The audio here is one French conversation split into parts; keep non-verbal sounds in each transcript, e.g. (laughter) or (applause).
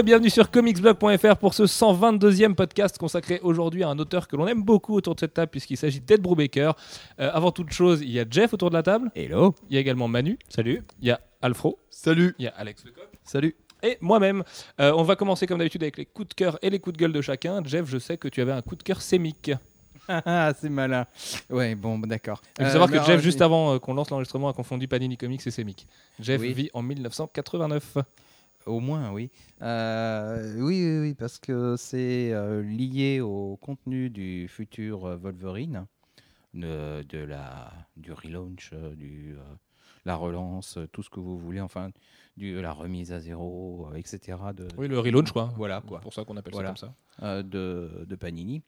Et bienvenue sur comicsblog.fr pour ce 122e podcast consacré aujourd'hui à un auteur que l'on aime beaucoup autour de cette table puisqu'il s'agit d'Ed Brubaker. Euh, avant toute chose, il y a Jeff autour de la table. Hello. Il y a également Manu. Salut. Il y a Alfro. Salut. Il y a Alex Lecoq. Salut. Et moi-même. Euh, on va commencer comme d'habitude avec les coups de cœur et les coups de gueule de chacun. Jeff, je sais que tu avais un coup de cœur sémique. (laughs) Ah, c'est malin. Ouais, bon, bah, d'accord. Il faut Euh, savoir que mais, Jeff, euh, juste avant euh, qu'on lance l'enregistrement, a confondu Panini Comics et Sémique. Jeff Oui. vit en 1989. Au moins, oui. Euh, oui, oui, oui, parce que c'est euh, lié au contenu du futur euh, Wolverine, de, de la, du relaunch, du, la relance, tout ce que vous voulez, enfin, du, la remise à zéro, etc. De, Oui, le relaunch, quoi. Voilà, quoi. pour ça qu'on appelle Voilà. ça comme ça. de, de Panini.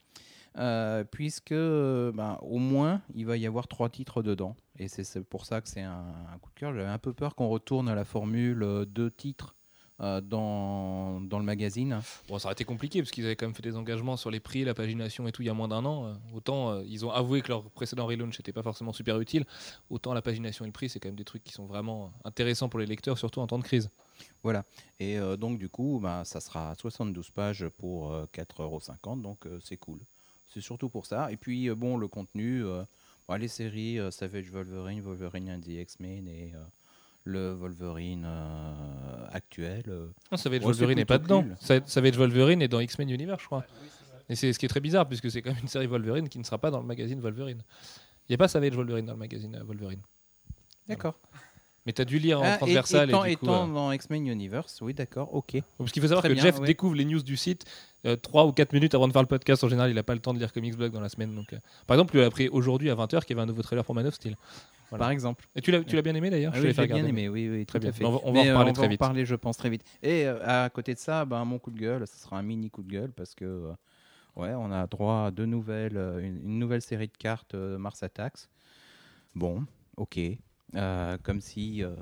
Puisque ben, au moins il va y avoir trois titres dedans et c'est pour ça que c'est un, un coup de cœur. J'avais un peu peur qu'on retourne à la formule deux titres dans, dans le magazine. Bon, ça aurait été compliqué parce qu'ils avaient quand même fait des engagements sur les prix, la pagination et tout il y a moins d'un an. Euh, Autant euh, ils ont avoué que leur précédent relaunch n'était pas forcément super utile, autant la pagination et le prix, c'est quand même des trucs qui sont vraiment intéressants pour les lecteurs, surtout en temps de crise. Voilà. Et euh, donc du coup, ben, ça sera 72 pages pour euh, 4,50€, donc euh, c'est cool. C'est surtout pour ça. Et puis euh, bon, le contenu, euh, les séries euh, Savage Wolverine, Wolverine and the X-Men et euh, le Wolverine euh, actuel. euh, Non, Savage Ouais, Wolverine n'est pas dedans. cool. Sa- Savage Wolverine est dans X-Men Universe, je crois. Et c'est ce qui est très bizarre puisque c'est quand même une série Wolverine qui ne sera pas dans le magazine Wolverine. Il n'y a pas Savage Wolverine dans le magazine euh, Wolverine. D'accord. Mais tu as dû lire en Ah, et- transversal. étant, et du coup, étant euh, dans X-Men Universe, oui, d'accord, ok. Parce qu'il faut savoir Très que bien, Jeff ouais. découvre les news du site 3 ou 4 minutes avant de faire le podcast. En général, il n'a pas le temps de lire Comics Blog dans la semaine. Donc, euh, Par exemple, il a appris aujourd'hui à 20h qu'il y avait un nouveau trailer pour Man of Steel. Voilà. Par exemple. Et tu l'as l'as bien aimé d'ailleurs? Ah Je oui, l'ai bien aimé, oui, oui, Très tout bien. à fait. On va- on va en euh, reparler on très va en parler, je pense, très vite. Et euh, à côté de ça, ben, mon coup de gueule, ce sera un mini coup de gueule parce que, euh, ouais, on a droit à deux nouvelles, euh, une, une nouvelle série de cartes euh, Mars Attacks. Bon, ok. Euh, comme si euh,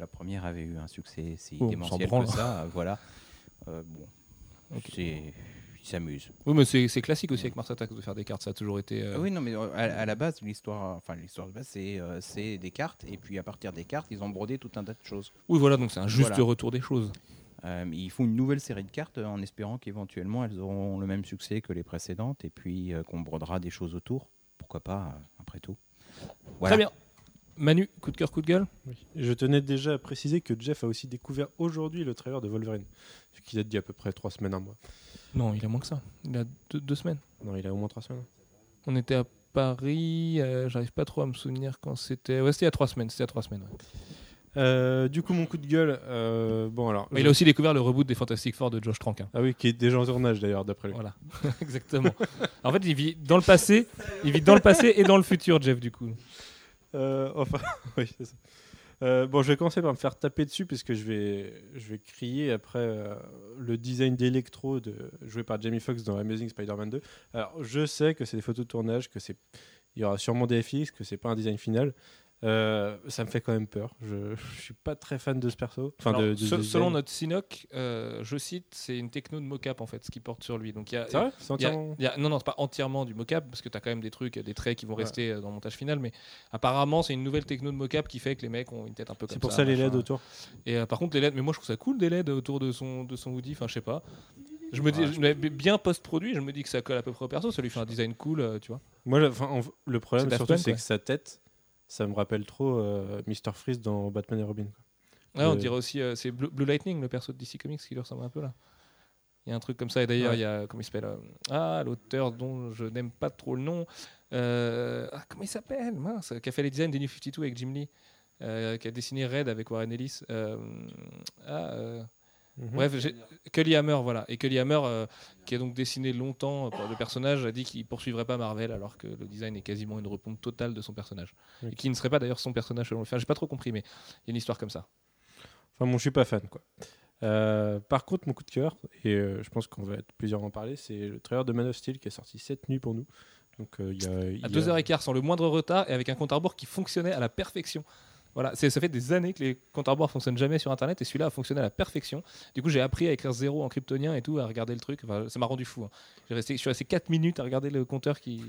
la première avait eu un succès si Oh, démentiel que ça, euh, voilà. Euh, bon, c'est, il s'amuse. Oui, mais c'est classique aussi avec Mars Attacks de faire des cartes. Ça a toujours été. Oui, non, mais à, à la base, l'histoire, enfin l'histoire de base, c'est des cartes, et puis à partir des cartes, ils ont brodé tout un tas de choses. Oui, voilà, donc c'est un juste Voilà. retour des choses. Ils font une nouvelle série de cartes en espérant qu'éventuellement elles auront le même succès que les précédentes, et puis qu'on brodera des choses autour. Pourquoi pas, après tout. Voilà. Très bien. Manu, coup de cœur, coup de gueule? Je tenais déjà à préciser que Jeff a aussi découvert aujourd'hui le trailer de Wolverine, ce qui date d'il y a à peu près trois semaines, un mois. Non, il a moins que ça. Il a deux, deux semaines. Non, il a au moins trois semaines. On était à Paris. euh, J'arrive pas trop à me souvenir quand c'était. Ouais, c'était il y a trois semaines. C'était a trois semaines. ouais. Euh, du coup, mon coup de gueule, euh, bon alors. Mais il a aussi découvert le reboot des Fantastic Four de Josh Trank. hein. Ah oui, qui est déjà en tournage d'ailleurs, d'après lui. Voilà, (laughs) exactement. en fait, il vit dans le passé, il vit dans le passé et dans le futur, Jeff, du coup. Euh, enfin, (laughs) oui, ça. Euh, bon, je vais commencer par me faire taper dessus parce que je vais, je vais crier après euh, le design d'Electro de, joué par Jamie Foxx dans Amazing Spider-Man 2. Alors, je sais que c'est des photos de tournage, que c'est, il y aura sûrement des FX, que c'est pas un design final. Euh, ça me fait quand même peur. Je, je suis pas très fan de ce perso. Enfin, Alors, de, de se- ce selon notre Sinoc, euh, je cite, c'est une techno de mocap en fait, ce qui porte sur lui. Donc il y a, vrai? Y a- y non, non, c'est pas entièrement du mocap parce que tu as quand même des trucs, des traits qui vont Ouais. rester euh, dans le montage final, mais apparemment c'est une nouvelle techno de mocap qui fait que les mecs ont une tête un peu comme C'est pour ça les machin. LED autour. Et euh, par contre, les LED, mais moi je trouve ça cool des LED autour de son, de son hoodie, enfin je sais pas. Je me dis, je bien post-produit, je me dis que ça colle à peu près au perso, ça lui fait un design cool, tu vois. Moi, le, enfin, en- le problème surtout, c'est ouais. que sa tête, ça me rappelle trop euh, Mr. Freeze dans Batman et Robin. quoi. Ouais, on dirait aussi, euh, c'est Blue, Blue Lightning, le perso de DC Comics, qui lui ressemble un peu là. Il y a un truc comme ça, et d'ailleurs, Ouais. il y a, comment il s'appelle euh, Ah, l'auteur dont je n'aime pas trop le nom. Euh, ah, comment il s'appelle Mince, qui a fait les designs des New 52 avec Jim Lee, qui a dessiné Red avec Warren Ellis. Ah, Mhm. Bref, Cully Hammer, voilà. Et Cully Hammer, euh, qui a donc dessiné longtemps euh, pour le personnage, a dit qu'il poursuivrait pas Marvel alors que le design est quasiment une repompe totale de son personnage. Et qui ne serait pas d'ailleurs son personnage selon le film. J'ai pas trop compris, mais il y a une histoire comme ça. Enfin, bon, je suis pas fan, quoi. Euh, par contre, mon coup de cœur, et euh, je pense qu'on va être plusieurs à en parler, c'est le trailer de Man of Steel qui est sorti cette nuit pour nous. Donc, euh, y a, y À a- 2h15 sans le moindre retard et avec un compte à rebours qui fonctionnait à la perfection. Voilà, ça fait des années que les comptes à rebours fonctionnent jamais sur internet et celui-là a fonctionné à la perfection. Du coup, j'ai appris à écrire zéro en kryptonien et tout, à regarder le truc. Enfin, ça m'a rendu fou. hein. J'ai resté, je suis resté 4 minutes à regarder le compteur qui,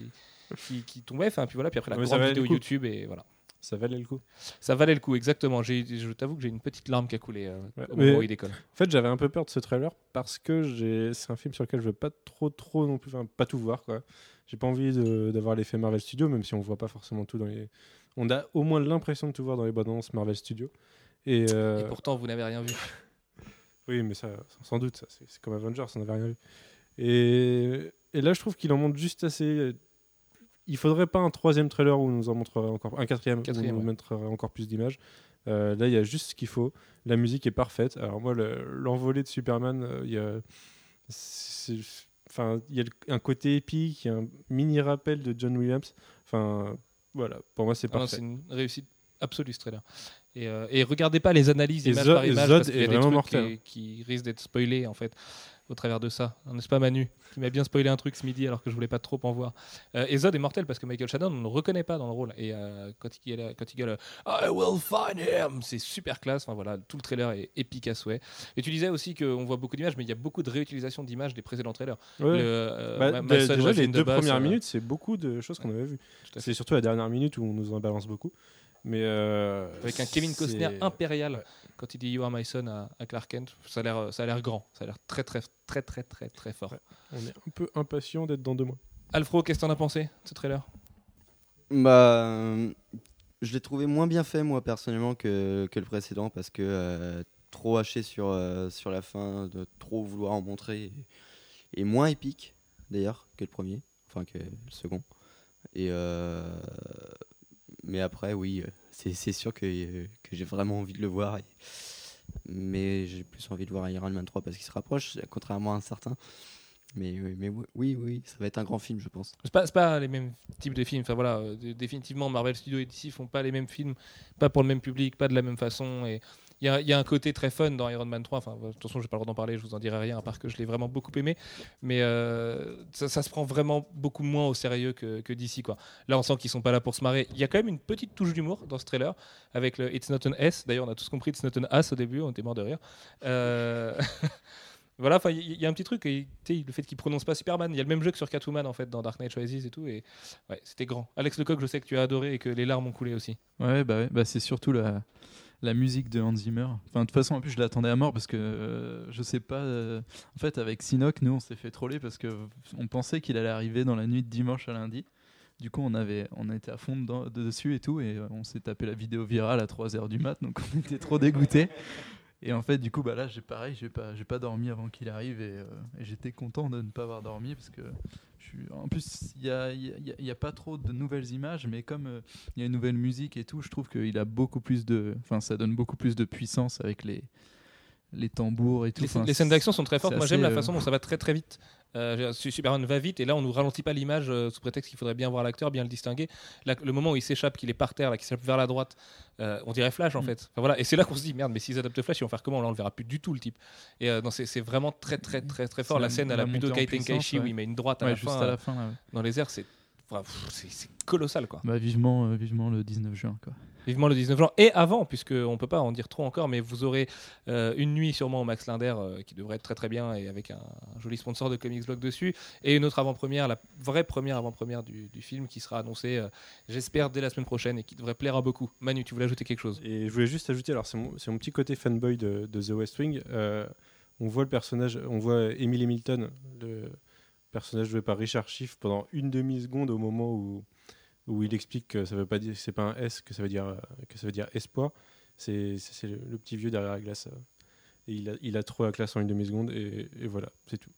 qui, qui tombait. Enfin, puis voilà, puis après la grande vidéo. YouTube et voilà. Ça valait le coup. Ça valait le coup, exactement. J'ai- Je t'avoue que j'ai une petite larme qui a coulé euh, Ouais, au moment où il décolle. En fait, j'avais un peu peur de ce trailer parce que c'est un film sur lequel je veux pas trop, trop non plus, enfin, pas tout voir quoi. J'ai pas envie d'avoir l'effet Marvel Studios, même si on voit pas forcément tout dans les. On a au moins l'impression de tout voir dans les bandes annonces Marvel Studios. Et, euh, Et pourtant, vous n'avez rien vu. (laughs) oui, mais ça, sans doute, ça, c'est comme Avengers, on n'avait rien vu. Et, et là, je trouve qu'il en montre juste assez. Il faudrait pas un troisième trailer où on nous en montrerait encore un quatrième, Quatrième, où on nous ouais. montrerait encore plus d'images. Euh, là, il y a juste ce qu'il faut. La musique est parfaite. Alors moi, le- l'envolée de Superman, euh, il y a, c'est- enfin, il y a le- un côté épique, il y a un mini rappel de John Williams. Enfin, voilà, pour moi, c'est Ah parfait. C'est une réussite absolue ce trailer. Et, euh, et regardez pas les analyses image par image Zod parce qu'il y a est des trucs mortel. qui, qui risquent d'être spoilés en fait au travers de ça. N'est-ce pas Manu qui m'a bien spoilé un truc ce midi alors que je voulais pas trop en voir. Euh, et Zod est mortel parce que Michael Shannon on ne le reconnaît pas dans le rôle et euh, quand il gueule, quand il gueule I will find him c'est super classe. Enfin voilà tout le trailer est épique à souhait. Et tu disais aussi qu'on voit beaucoup d'images mais il y a beaucoup de réutilisation d'images des précédents trailers. Ouais. Le, euh, Bah, déjà, les deux premières euh, minutes, c'est beaucoup de choses qu'on avait vues. C'est surtout la dernière minute où on nous en balance beaucoup. Mais euh, avec un Kevin Costner impérial Ouais. quand il dit You are my son à, à Clark Kent. Ça a l'air, ça a l'air grand, ça a l'air très très très très très très fort. Ouais. On est un peu impatient d'être dans deux mois. Alfro, qu'est-ce que t'en as pensé de ce trailer? Bah, euh, je l'ai trouvé moins bien fait, moi, personnellement, que, que le précédent, parce que euh, trop haché sur, euh, sur la fin, de trop vouloir en montrer, et, et moins épique, d'ailleurs, que le premier, enfin, que le second. Et, euh, mais après, oui, euh, c'est sûr que, euh, que j'ai vraiment envie de le voir. mais j'ai plus envie de voir Iron Man 3 parce qu'il se rapproche, contrairement à un certain. Mais, mais oui, oui, ça va être un grand film, je pense. C'est pas, pas les mêmes types de films. Enfin voilà, euh, dé- définitivement Marvel Studios et DC font pas les mêmes films, pas pour le même public, pas de la même façon. Il y a, un côté très fun dans Iron Man 3. Enfin, de toute façon, j'ai pas le droit d'en parler, je vous en dirai rien, à part que je l'ai vraiment beaucoup aimé. Mais euh, ça, se prend vraiment beaucoup moins au sérieux que. Quoi. Là, on sent qu'ils sont pas là pour se marrer. Il y a quand même une petite touche d'humour dans ce trailer avec le It's not an S. D'ailleurs, on a tous compris It's not an As au début, on était mort de rire. Euh, (laughs) Voilà, il y, a un petit truc, le fait qu'il prononce pas Superman, il y a le même jeu que sur Catwoman en fait dans Dark Knight Rises et tout, et c'était grand. Alex Lecoq, je sais que tu as adoré et que les larmes ont coulé aussi. Ouais, bah, bah c'est surtout la, la musique de Hans Zimmer. Enfin, de toute façon, en plus, je l'attendais à mort parce que euh, je sais pas. euh, en fait, avec Sinoc, nous, on s'est fait troller parce que on pensait qu'il allait arriver dans la nuit de dimanche à lundi. Du coup, on avait, on était à fond dessus et tout, et euh, on s'est tapé la vidéo virale à 3h du mat, donc on était trop dégoûtés. Et en fait, du coup, bah là, j'ai pareil, j'ai pas, j'ai pas dormi avant qu'il arrive, et, euh, et j'étais content de ne pas avoir dormi parce que je suis. En plus, il y a, y a- il y a pas trop de nouvelles images, mais comme euh, il y a une nouvelle musique et tout, je trouve qu'il a beaucoup plus de, enfin, ça donne beaucoup plus de puissance avec les les tambours et tout. Les, Enfin, les scènes d'action sont très fortes. Moi, j'aime la euh, façon dont ça va très très vite. Euh, Su- Superman va vite et là, on nous ralentit pas l'image euh, sous prétexte qu'il faudrait bien voir l'acteur, bien le distinguer. Là, le moment où il s'échappe, qu'il est par terre, là, qu'il s'échappe vers la droite, euh, on dirait Flash en Mm. fait. Enfin, voilà. Et c'est là qu'on se dit merde, mais s'ils adaptent Flash, ils vont faire comment? Là, on le verra plus du tout le type. Et non, c'est c'est vraiment très très très très fort. C'est La scène à la Budokai Tenkaichi où ouais. il met une droite à ouais, la fin à la fin. là, ouais. dans les airs, c'est enfin, pff, c'est c'est colossal quoi. Bah, vivement, vivement le 19 juin. Quoi. Vivement le 19 juin et avant, puisque on peut pas en dire trop encore, mais vous aurez euh, une nuit sûrement au Max Linder euh, qui devrait être très très bien et avec un, joli sponsor de Comics Blog dessus et une autre avant-première, la vraie première avant-première du, film qui sera annoncée, euh, j'espère dès la semaine prochaine et qui devrait plaire à beaucoup. Manu, tu voulais ajouter quelque chose? Et je voulais juste ajouter, alors c'est mon, mon petit côté fanboy de, The West Wing. on voit le personnage, on voit Emily Milton, le personnage joué par Richard Schiff, pendant une demi-seconde au moment où, où il explique que ça veut pas dire, c'est pas un S, que ça veut dire, euh, que ça veut dire espoir. C'est, le, le petit vieux derrière la glace. euh, et il a, il a trop la classe en une demi-seconde, et, et voilà, c'est tout.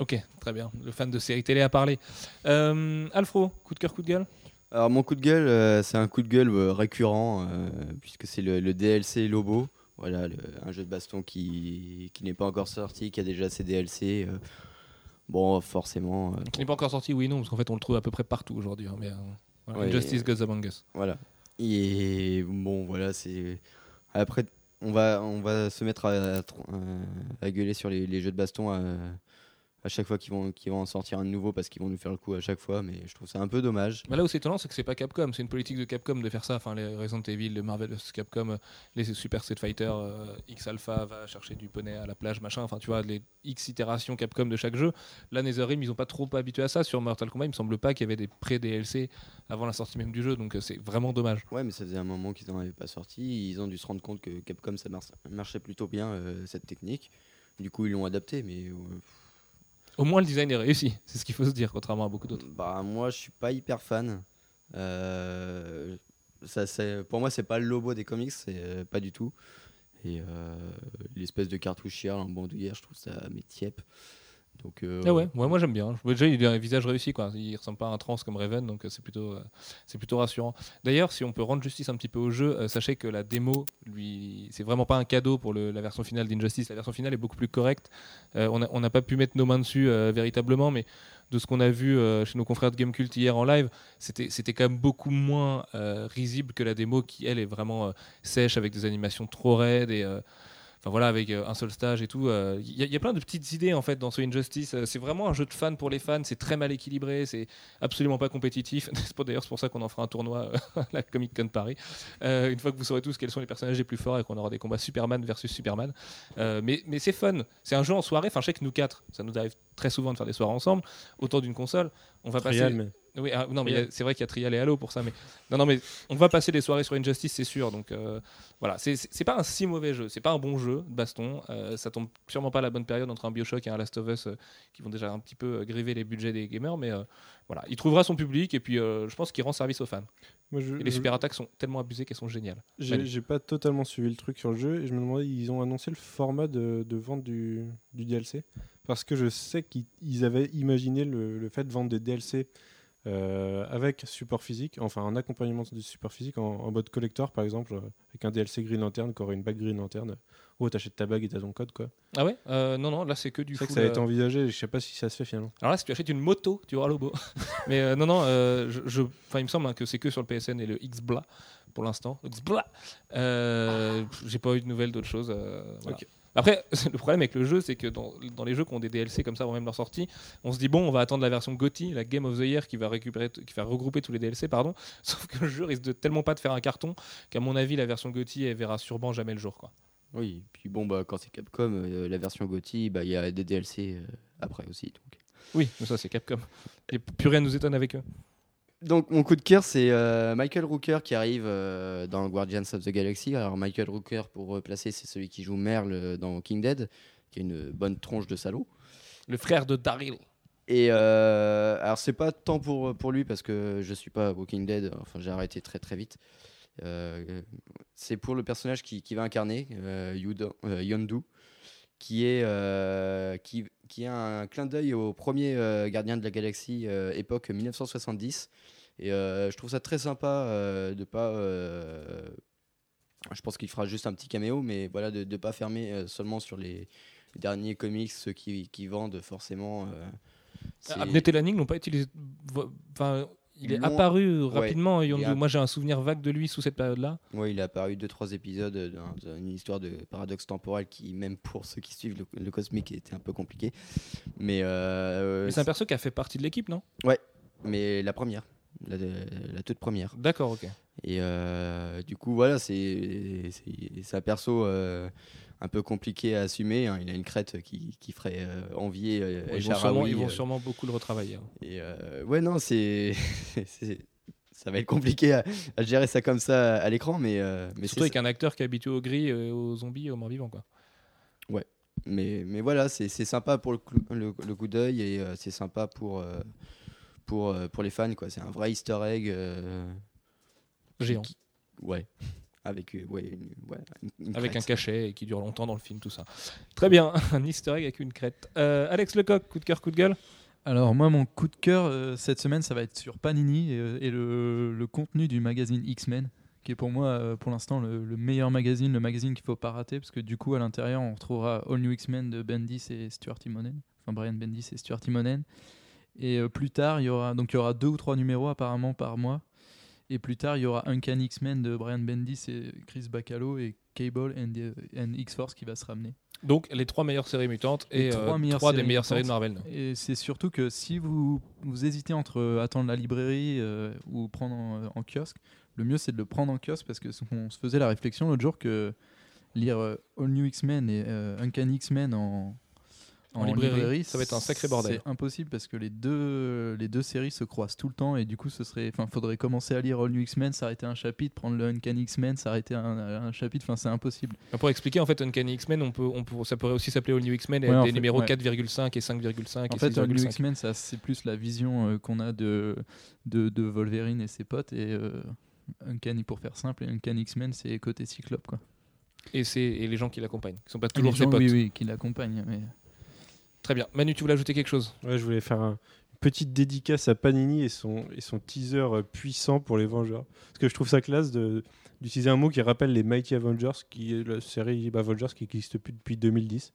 Ok, très bien. Le fan de série télé a parlé. Euh, Alfro, coup de cœur, coup de gueule? Alors mon coup de gueule, euh, c'est un coup de gueule euh, récurrent, euh, puisque c'est le, le DLC Lobo. Voilà, le- un jeu de baston qui, qui n'est pas encore sorti, qui a déjà ses DLC. euh, bon, forcément, euh, Qui n'est pas encore sorti, oui, non, parce qu'en fait on le trouve à peu près partout aujourd'hui. hein, mais, euh, voilà, Ouais. Injustice Goes Among Us. voilà. Et bon, voilà, c'est. Après, on va, on va se mettre à, à, à gueuler sur les, les jeux de baston à, à chaque fois qu'ils vont, qu'ils vont en sortir un nouveau parce qu'ils vont nous faire le coup à chaque fois, mais je trouve ça un peu dommage. Bah là où c'est étonnant, c'est que c'est pas Capcom, c'est une politique de Capcom de faire ça. Enfin, les Resident Evil, les Marvel vs Capcom, euh, les Super Street Fighter, euh, X Alpha va chercher du poney à la plage, machin. Enfin, tu vois, les X itérations Capcom de chaque jeu. Là, NetherRealm, ils ont pas trop habitué à ça. Sur Mortal Kombat, il me semble pas qu'il y avait des pré-DLC avant la sortie même du jeu, donc euh, c'est vraiment dommage. Ouais, mais ça faisait un moment qu'ils n'en avaient pas sorti. Ils ont dû se rendre compte que Capcom, ça mar- marchait plutôt bien, euh, cette technique. Du coup, ils l'ont adapté, mais Au moins, le design est réussi, c'est ce qu'il faut se dire, contrairement à beaucoup d'autres. bah, moi, je suis pas hyper fan. Euh, pour moi, c'est pas le lobo des comics, c'est euh, pas du tout. Et euh, l'espèce de cartouchière en bandoulière, je trouve ça mais tiep. Donc, euh, Ah ouais, ouais, moi j'aime bien. Déjà, il a un visage réussi, quoi. Il ressemble pas à un trans comme Raven, donc euh, c'est plutôt, euh, plutôt rassurant. D'ailleurs, si on peut rendre justice un petit peu au jeu, sachez que la démo, lui, c'est vraiment pas un cadeau pour la version finale d'Injustice. La version finale est beaucoup plus correcte. On a- on n'a pas pu mettre nos mains dessus véritablement, mais de ce qu'on a vu chez nos confrères de Gamecult hier en live, c'était, quand même beaucoup moins risible que la démo qui, elle, est vraiment sèche avec des animations trop raides et. Enfin voilà, avec euh, un seul stage et tout. euh, Il y, a- il y a plein de petites idées en fait dans ce Injustice. Euh, c'est vraiment un jeu de fans pour les fans. C'est très mal équilibré. C'est absolument pas compétitif. (laughs) D'ailleurs, c'est pour ça qu'on en fera un tournoi (laughs) à la Comic Con Paris. Une fois que vous saurez tous quels sont les personnages les plus forts et qu'on aura des combats Superman versus Superman. Mais mais c'est fun. C'est un jeu en soirée. Enfin, je sais que nous quatre, ça nous arrive très souvent de faire des soirées ensemble autour d'une console. On va Trial, passer. mais- Oui, ah, non, mais c'est vrai qu'il y a Trial et Halo pour ça, mais non, non, mais on va passer des soirées sur Injustice, c'est sûr. Donc euh, voilà, c'est- pas un si mauvais jeu, c'est pas un bon jeu de baston. Euh, ça tombe sûrement pas à la bonne période entre un Bioshock et un Last of Us euh, qui vont déjà un petit peu euh, griver les budgets des gamers, mais euh, voilà, il trouvera son public et puis je pense qu'il rend service aux fans. Moi, je- Et les je- super attaques sont tellement abusées qu'elles sont géniales. J'ai pas totalement suivi le truc sur le jeu et je me demandais, ils ont annoncé le format de, de vente du, du DLC parce que je sais qu'ils ils avaient imaginé le, le fait de vendre des DLC euh, avec support physique, enfin un accompagnement du support physique en, en mode collector par exemple, euh, avec un DLC Green Lantern qui aurait une bague Green Lantern. Oh, t'achètes ta bague et t'as ton code quoi. Ah ouais? Euh, Non, non, là c'est que du C'est vrai que ça a été envisagé je sais pas si ça se fait finalement. Alors là, si tu achètes une moto, tu auras le beau. (laughs) Mais non, non, je, il me semble hein, que c'est que sur le PSN et le XBLA pour l'instant. XBLA. J'ai pas eu de nouvelles d'autres choses. voilà. Ok. Après, (laughs) le problème avec le jeu, c'est que dans, dans les jeux qui ont des DLC comme ça avant même leur sortie, on se dit bon, on va attendre la version GOTY, la Game of the Year, qui va récupérer, t- qui va regrouper tous les DLC, pardon. (laughs) Sauf que le jeu risque de tellement pas de faire un carton qu'à mon avis, la version GOTY, elle verra sûrement jamais le jour, quoi. Oui, puis bon, bah, quand c'est Capcom, euh, la version GOTY, bah, il y a des DLC euh, après aussi. Donc. Oui, mais ça c'est Capcom. Et plus rien nous étonne avec eux. Donc mon coup de cœur, c'est euh, Michael Rooker qui arrive euh, dans Guardians of the Galaxy. Alors Michael Rooker, pour replacer, c'est celui qui joue Merle euh, dans King Dead, qui a une bonne tronche de salaud. Le frère de Daryl. Et euh, alors c'est pas tant pour, pour lui parce que je suis pas Walking Dead, enfin j'ai arrêté très très vite. C'est pour le personnage qui, qui va incarner, Yudo- Yondu, qui est qui, qui a un clin d'œil au premier Gardien de la Galaxie époque 1970. Et euh, je trouve ça très sympa euh, de pas. euh, je pense qu'il fera juste un petit caméo, mais voilà de ne pas fermer seulement sur les derniers comics, ceux qui, qui vendent forcément. c'est- Abnett et Lanning n'ont pas utilisé. Enfin, il est apparu Ouais, rapidement, Yondu. est app- Moi, j'ai un souvenir vague de lui sous cette période-là. Ouais, il a apparu deux trois épisodes euh, dans, dans une histoire de paradoxe temporel qui, même pour ceux qui suivent le, le cosmique, était un peu compliqué. Mais, euh, Mais c'est un perso qui a fait partie de l'équipe, non? Mais la première, la, la toute première. D'accord, ok. Et euh, du coup, voilà, c'est un perso euh, un peu compliqué à assumer. hein. Il a une crête qui, qui ferait euh, envier El ils, vont sûrement, ils vont sûrement beaucoup le retravailler. hein. Et ouais, non, c'est. (laughs) c'est- ça va être compliqué à, à gérer ça comme ça à l'écran, mais, mais Surtout avec un acteur qui est habitué au gris, aux zombies aux morts vivants. Quoi. Mais, mais voilà, c'est c'est sympa pour le, le, le coup d'œil et c'est sympa pour, pour, euh, pour les fans. quoi. C'est un vrai easter egg. euh, Géant. qui- ouais. (laughs) Avec, euh, ouais, une, ouais, une- Avec un cachet et qui dure longtemps dans le film, tout ça. Très bien, (laughs) un easter egg avec une crête. Euh, Alex Lecoq, coup de cœur, coup de gueule? Alors moi, mon coup de cœur euh, cette semaine, ça va être sur Panini et, et le, le contenu du magazine X-Men, qui est pour moi, euh, pour l'instant, le, le meilleur magazine, le magazine qu'il faut pas rater, parce que du coup, à l'intérieur, on retrouvera All New X-Men de Bendis et Stuart Timonen, enfin Brian Bendis et Stuart Timonen. Et euh, plus tard, il y aura donc il y aura deux ou trois numéros apparemment par mois. Et plus tard, il y aura Uncanny X-Men de Brian Bendis et Chris Bacalo et Cable and, and X-Force qui va se ramener. Donc les trois meilleures séries mutantes et trois euh, meilleures trois des meilleures séries de. Marvel. Et c'est surtout que si vous, vous hésitez entre euh, attendre la librairie euh, ou prendre en, en kiosque, le mieux c'est de le prendre en kiosque parce que on se faisait la réflexion l'autre jour que lire All New X-Men et Uncanny X-Men en, En librairie, ça va être un sacré bordel. C'est impossible parce que les deux, les deux séries se croisent tout le temps et du coup ce serait, enfin, faudrait commencer à lire All New X-Men, s'arrêter un chapitre, prendre le Uncanny X-Men, s'arrêter un, un chapitre, enfin c'est impossible. Pour expliquer, en fait, Uncanny X-Men, on peut, on peut, ça pourrait aussi s'appeler All New X-Men et Ouais, des fait, numéros ouais. 4,5 et 5,5 En et fait, All New 6,5. X-Men, c'est plus la vision euh, qu'on a de, de, de Wolverine et ses potes. Et euh, Uncanny, pour faire simple, et Uncanny X-Men, c'est côté Cyclope. Quoi. Et, c'est- les gens qui l'accompagnent, qui sont pas toujours les ses gens, potes. Oui, oui, qui l'accompagnent. Mais... Très bien. Manu, tu voulais ajouter quelque chose? Ouais, je voulais faire un- une petite dédicace à Panini et son, et son teaser euh, puissant pour les Vengeurs. Parce que je trouve ça classe de- d'utiliser un mot qui rappelle les Mighty Avengers, qui est la série Avengers qui n'existe plus depuis 2010.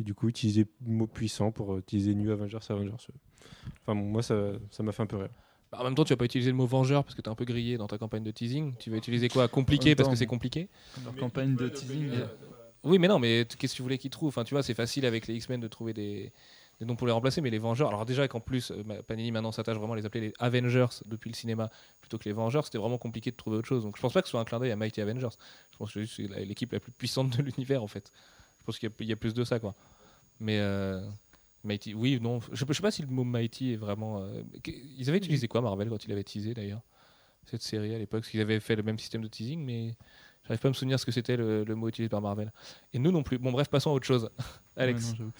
Et du coup, utiliser le mot puissant pour euh, utiliser New Avengers, Avengers. Enfin, bon, moi, ça ça m'a fait un peu rire. Bah, En même temps, tu vas pas utiliser le mot vengeur parce que tu es un peu grillé dans ta campagne de teasing. Tu vas utiliser quoi? Compliqué parce que c'est compliqué? Leur campagne de teasing. Oui, mais non, mais qu'est-ce que tu voulais qu'ils trouvent? Enfin, tu vois, c'est facile avec les X-Men de trouver des, des noms pour les remplacer, mais les Vengeurs. Alors déjà qu'en plus, euh, Panini maintenant s'attache vraiment à les appeler les Avengers depuis le cinéma plutôt que les Vengeurs, c'était vraiment compliqué de trouver autre chose. Donc je pense pas que ce soit un clin d'œil à Mighty Avengers. Je pense que c'est l'équipe la plus puissante de l'univers en fait. Je pense qu'il y, a- il y a plus de ça quoi. Mais euh, Mighty, oui, non, je, je sais pas si le mot Mighty est vraiment. euh, Ils avaient utilisé quoi Marvel quand ils avaient teasé d'ailleurs cette série à l'époque? Parce qu'ils avaient fait le même système de teasing, mais j'arrive pas à me souvenir ce que c'était le, le mot utilisé par Marvel. Et nous non plus. Bon, bref, passons à autre chose. (laughs) Alex. ouais, non, j'avoue.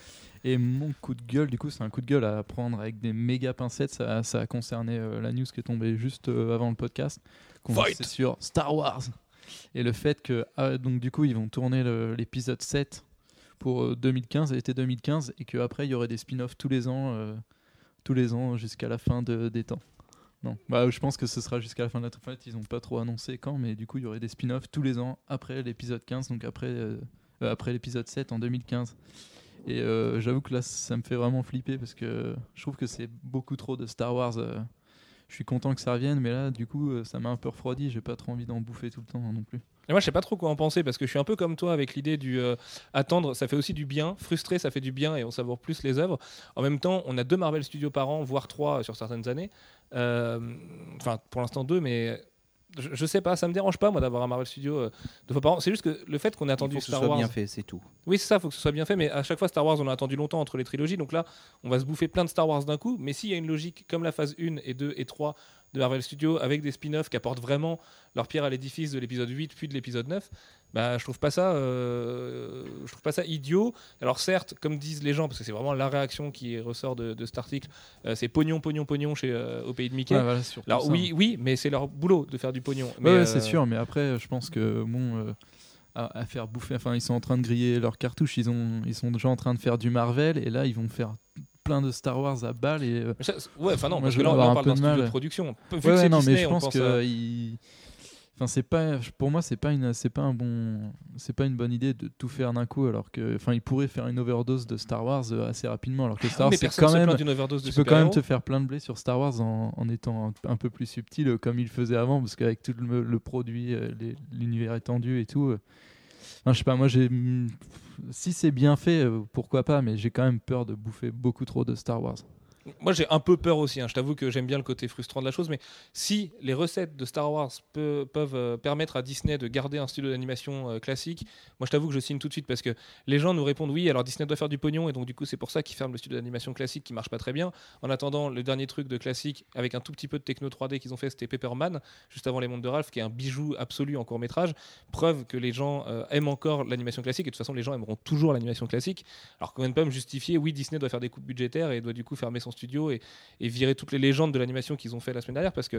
et mon coup de gueule, du coup, c'est un coup de gueule à prendre avec des méga pincettes. Ça, ça a concerné euh, la news qui est tombée juste euh, avant le podcast. C'est sur Star Wars. Et le fait que, ah, donc, du coup, ils vont tourner l'épisode 7 pour euh, 2015, l'été 2015, et qu'après, il y aurait des spin-offs tous les ans, euh, tous les ans jusqu'à la fin de- des temps. Non, bah, je pense que ce sera jusqu'à la fin de la. En ils n'ont pas trop annoncé quand, mais du coup, il y aurait des spin-offs tous les ans après l'épisode 15, donc après, euh, euh, après l'épisode 7 en 2015. Et euh, j'avoue que là, ça me fait vraiment flipper parce que je trouve que c'est beaucoup trop de Star Wars. je suis content que ça revienne, mais là, du coup, ça m'a un peu refroidi. J'ai pas trop envie d'en bouffer tout le temps hein, non plus. Et moi, je sais pas trop quoi en penser parce que je suis un peu comme toi avec l'idée du euh, attendre, ça fait aussi du bien. Frustré, ça fait du bien et on savoure plus les œuvres. En même temps, on a deux Marvel Studios par an, voire trois sur certaines années. Euh, Enfin, pour l'instant deux, mais je, je sais pas, ça me dérange pas moi d'avoir un Marvel Studio euh, deux fois par an. C'est juste que le fait qu'on ait Il attendu faut que ce Star soit Wars. bien fait, c'est tout. Oui, c'est ça, faut que ce soit bien fait, mais à chaque fois, Star Wars, on a attendu longtemps entre les trilogies, donc là, on va se bouffer plein de Star Wars d'un coup, mais s'il y a une logique comme la phase 1 et 2 et 3 de Marvel Studios, avec des spin-offs qui apportent vraiment leur pierre à l'édifice de l'épisode 8 puis de l'épisode 9, bah, je trouve pas ça euh, je trouve pas ça idiot. Alors certes, comme disent les gens, parce que c'est vraiment la réaction qui ressort de, de cet article, euh, c'est pognon, pognon, pognon chez, euh, au pays de Mickey. Ouais, voilà, surtout Alors ça. oui, oui, mais c'est leur boulot de faire du pognon. Mais, ouais, c'est sûr, mais après, je pense que bon, à, à faire bouffer, enfin, ils sont en train de griller leurs cartouches, ils, ont, ils sont déjà en train de faire du Marvel, et là, ils vont faire plein de Star Wars à balles. Et, euh, ça, ouais, enfin non, Moi, parce je que là, on parle d'un de studio mal. de production. Vu ouais, que non, Disney, mais je pense que à- il- Enfin, c'est pas, pour moi, c'est pas une, c'est pas un bon, c'est pas une bonne idée de tout faire d'un coup, alors que, enfin, ils pourraient faire une overdose de Star Wars euh, assez rapidement, alors que Star Wars, c'est quand même, overdose de tu peux quand même te faire plein de blé sur Star Wars en, en étant un, un peu plus subtil euh, comme il faisait avant parce qu'avec tout le, le produit euh, l'univers étendu et tout euh, enfin, je sais pas moi j'ai si c'est bien fait euh, pourquoi pas mais j'ai quand même peur de bouffer beaucoup trop de Star Wars Moi, j'ai un peu peur aussi. hein. Je t'avoue que j'aime bien le côté frustrant de la chose, mais si les recettes de Star Wars peu- peuvent euh, permettre à Disney de garder un studio d'animation euh, classique, moi, je t'avoue que je signe tout de suite parce que les gens nous répondent oui, alors Disney doit faire du pognon et donc du coup, c'est pour ça qu'ils ferment le studio d'animation classique qui marche pas très bien. En attendant, le dernier truc de classique avec un tout petit peu de techno 3D qu'ils ont fait, c'était Pepperman, juste avant Les Mondes de Ralph, qui est un bijou absolu en court métrage. Preuve que les gens euh, aiment encore l'animation classique et de toute façon, les gens aimeront toujours l'animation classique. Alors qu'on ne pas me justifier, oui, Disney doit faire des coupes budgétaires et doit du coup fermer son studio et, virer toutes les légendes de l'animation qu'ils ont fait la semaine dernière parce que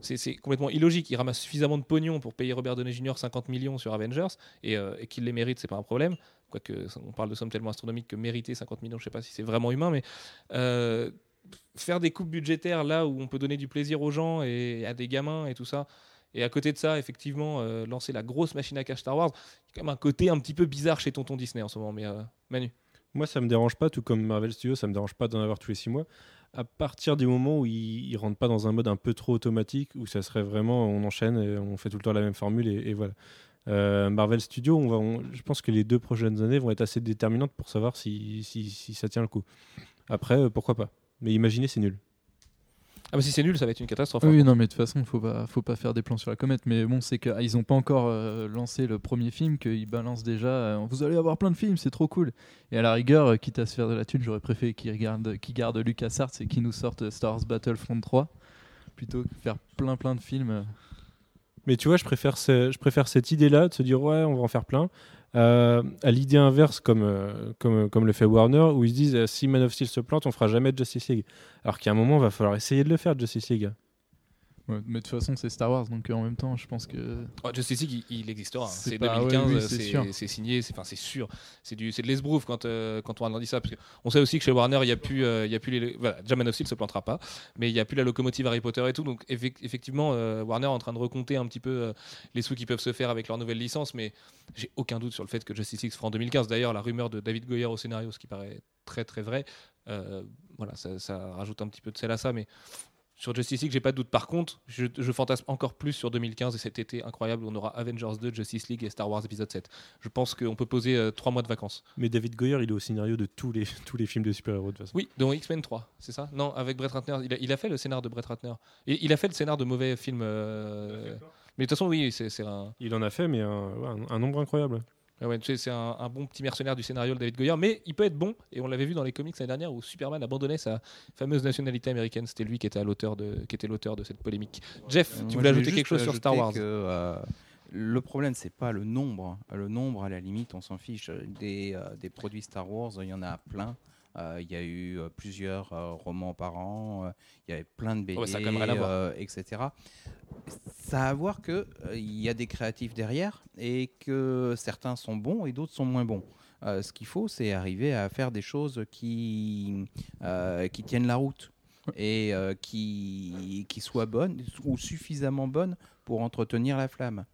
c'est complètement illogique. Ils ramassent suffisamment de pognon pour payer Robert Downey Jr. 50 millions sur Avengers et, euh, qu'il les mérite, c'est pas un problème. Quoique on parle de sommes tellement astronomiques que mériter 50 millions, je sais pas si c'est vraiment humain, mais euh, faire des coupes budgétaires là où on peut donner du plaisir aux gens et à des gamins et tout ça. Et à côté de ça, effectivement, euh, lancer la grosse machine à cash Star Wars, il y a quand même un côté un petit peu bizarre chez Tonton Disney en ce moment. Mais Manu. Moi, ça me dérange pas, tout comme Marvel Studios, ça me dérange pas d'en avoir tous les six mois. À partir du moment où ils, ils rentrent pas dans un mode un peu trop automatique, où ça serait vraiment on enchaîne et on fait tout le temps la même formule et, voilà. Euh, Marvel Studios, je pense que les deux prochaines années vont être assez déterminantes pour savoir si, si, si ça tient le coup. Après, euh, pourquoi pas. Mais imaginez, c'est nul. Ah bah si c'est nul, ça va être une catastrophe. Oui, hein. non, mais de toute façon, faut pas, faut pas faire des plans sur la comète. Mais bon, c'est qu'ils n'ont pas encore euh, lancé le premier film, qu'ils balancent déjà. euh, vous allez avoir plein de films, c'est trop cool. Et à la rigueur, euh, quitte à se faire de la thune, j'aurais préféré qu'ils regardent, qu'ils gardent LucasArts et qu'ils nous sortent Star Wars Battlefront 3 plutôt que faire plein plein de films. Mais tu vois, je préfère, ce- je préfère cette idée-là, de se dire ouais, on va en faire plein, à l'idée inverse, comme, euh, comme, comme le fait Warner, où ils se disent euh, si Man of Steel se plante, on fera jamais de Justice League. Alors qu'à un moment, il va falloir essayer de le faire, Justice League. Ouais, mais de toute façon, c'est Star Wars, donc euh, en même temps, je pense que. Oh, Justice League, il, il existera. C'est C'est pas- 2015, oui, oui, c'est signé, c'est enfin, sûr. C'est de l'esbrouf quand euh, quand on a dit ça, parce que on sait aussi que chez Warner, il y a plus, euh, il y a plus les, voilà, déjà Man of Steel se plantera pas, mais il y a plus la locomotive Harry Potter et tout. Donc effec- effectivement, euh, Warner est en train de recompter un petit peu les sous qui peuvent se faire avec leur nouvelle licence, mais j'ai aucun doute sur le fait que Justice League se fera en 2015. D'ailleurs, la rumeur de David Goyer au scénario, ce qui paraît très très vrai, voilà, ça, ça rajoute un petit peu de sel à ça, mais sur Justice League, j'ai pas de doute. Par contre, je, je fantasme encore plus sur 2015 et cet été incroyable où on aura Avengers 2, Justice League et Star Wars épisode 7. Je pense qu'on peut poser euh, trois mois de vacances. Mais David Goyer, il est au scénario de tous les, (laughs) tous les films de super-héros, de toute façon. Oui, dont X-Men 3, c'est ça? Non, avec Brett Ratner. Il a, il a fait le scénar de Brett Ratner. Et il a fait le scénar de mauvais films. euh, Mais de toute façon, oui, c'est c'est un, Il en a fait, mais un, ouais, un- un nombre incroyable. Ah ouais, tu sais, c'est un, un bon petit mercenaire du scénario de David Goyer. Mais il peut être bon. Et on l'avait vu dans les comics l'année dernière où Superman abandonnait sa fameuse nationalité américaine. C'était lui qui était l'auteur de, qui était l'auteur de cette polémique. Jeff, Euh, tu voulais ajouter quelque chose sur Star Wars que, euh, Le problème, c'est pas le nombre. Le nombre, à la limite, on s'en fiche. Des, euh, des produits Star Wars, il y en a plein. Euh, Il y a eu euh, plusieurs euh, romans par an. Il y avait plein de BD, Oh, ça a quand même rien à voir. euh, etc. Ça a à voir que euh, il y a des créatifs derrière et que certains sont bons et d'autres sont moins bons. Euh, ce qu'il faut, c'est arriver à faire des choses qui, euh, qui tiennent la route et euh, qui, qui soient bonnes ou suffisamment bonnes pour entretenir la flamme.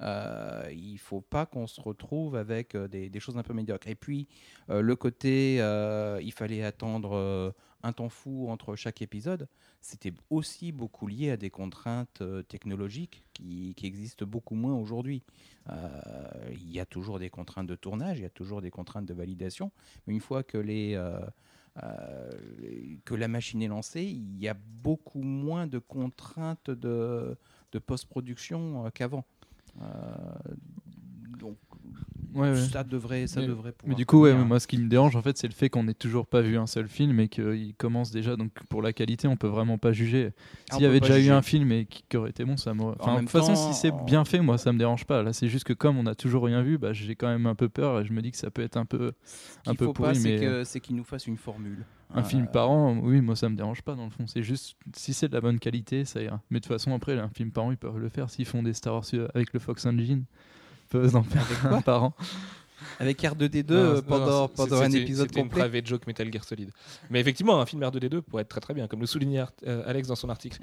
Euh, il faut pas qu'on se retrouve avec euh, des, choses un peu médiocres. Et puis, euh, le côté, il fallait attendre un temps fou entre chaque épisode, c'était aussi beaucoup lié à des contraintes technologiques qui, existent beaucoup moins aujourd'hui. Il y a toujours des contraintes de tournage, il y a toujours des contraintes de validation, mais une fois que la machine est lancée, il y a beaucoup moins de contraintes de, post-production qu'avant. Uh, Ouais, ouais. ça devrait, ça Mais- devrait pouvoir. Mais du coup, ouais, mais moi, ce qui me dérange, en fait, c'est le fait qu'on n'ait toujours pas vu un seul film et qu'il commence déjà. Donc, pour la qualité, on peut vraiment pas juger. Ah, S'il y avait déjà juger. eu un film et qui qui aurait été bon, ça m'aurait. Enfin, de même toute façon, si c'est en- bien fait, moi, ça me dérange pas. Là, c'est juste que comme on n'a toujours rien vu, bah, j'ai quand même un peu peur et je me dis que ça peut être un peu Ce un peu faut pourri, pas, c'est mais- que- c'est qu'ils nous fassent une formule. un Euh, film par an. Oui, moi, ça me dérange pas dans le fond. C'est juste si c'est de la bonne qualité, ça ira. Mais de toute façon, après, un film par an, ils peuvent le faire s'ils font des Star Wars euh, avec le Fox Engine. Peuvent en faire un par an. Avec R2D2 Non, euh, non, pendant, pendant un épisode C'était une complet. private joke Metal Gear Solid. Mais effectivement, un film R2D2 pourrait être très très bien, comme le soulignait euh, Alex dans son article.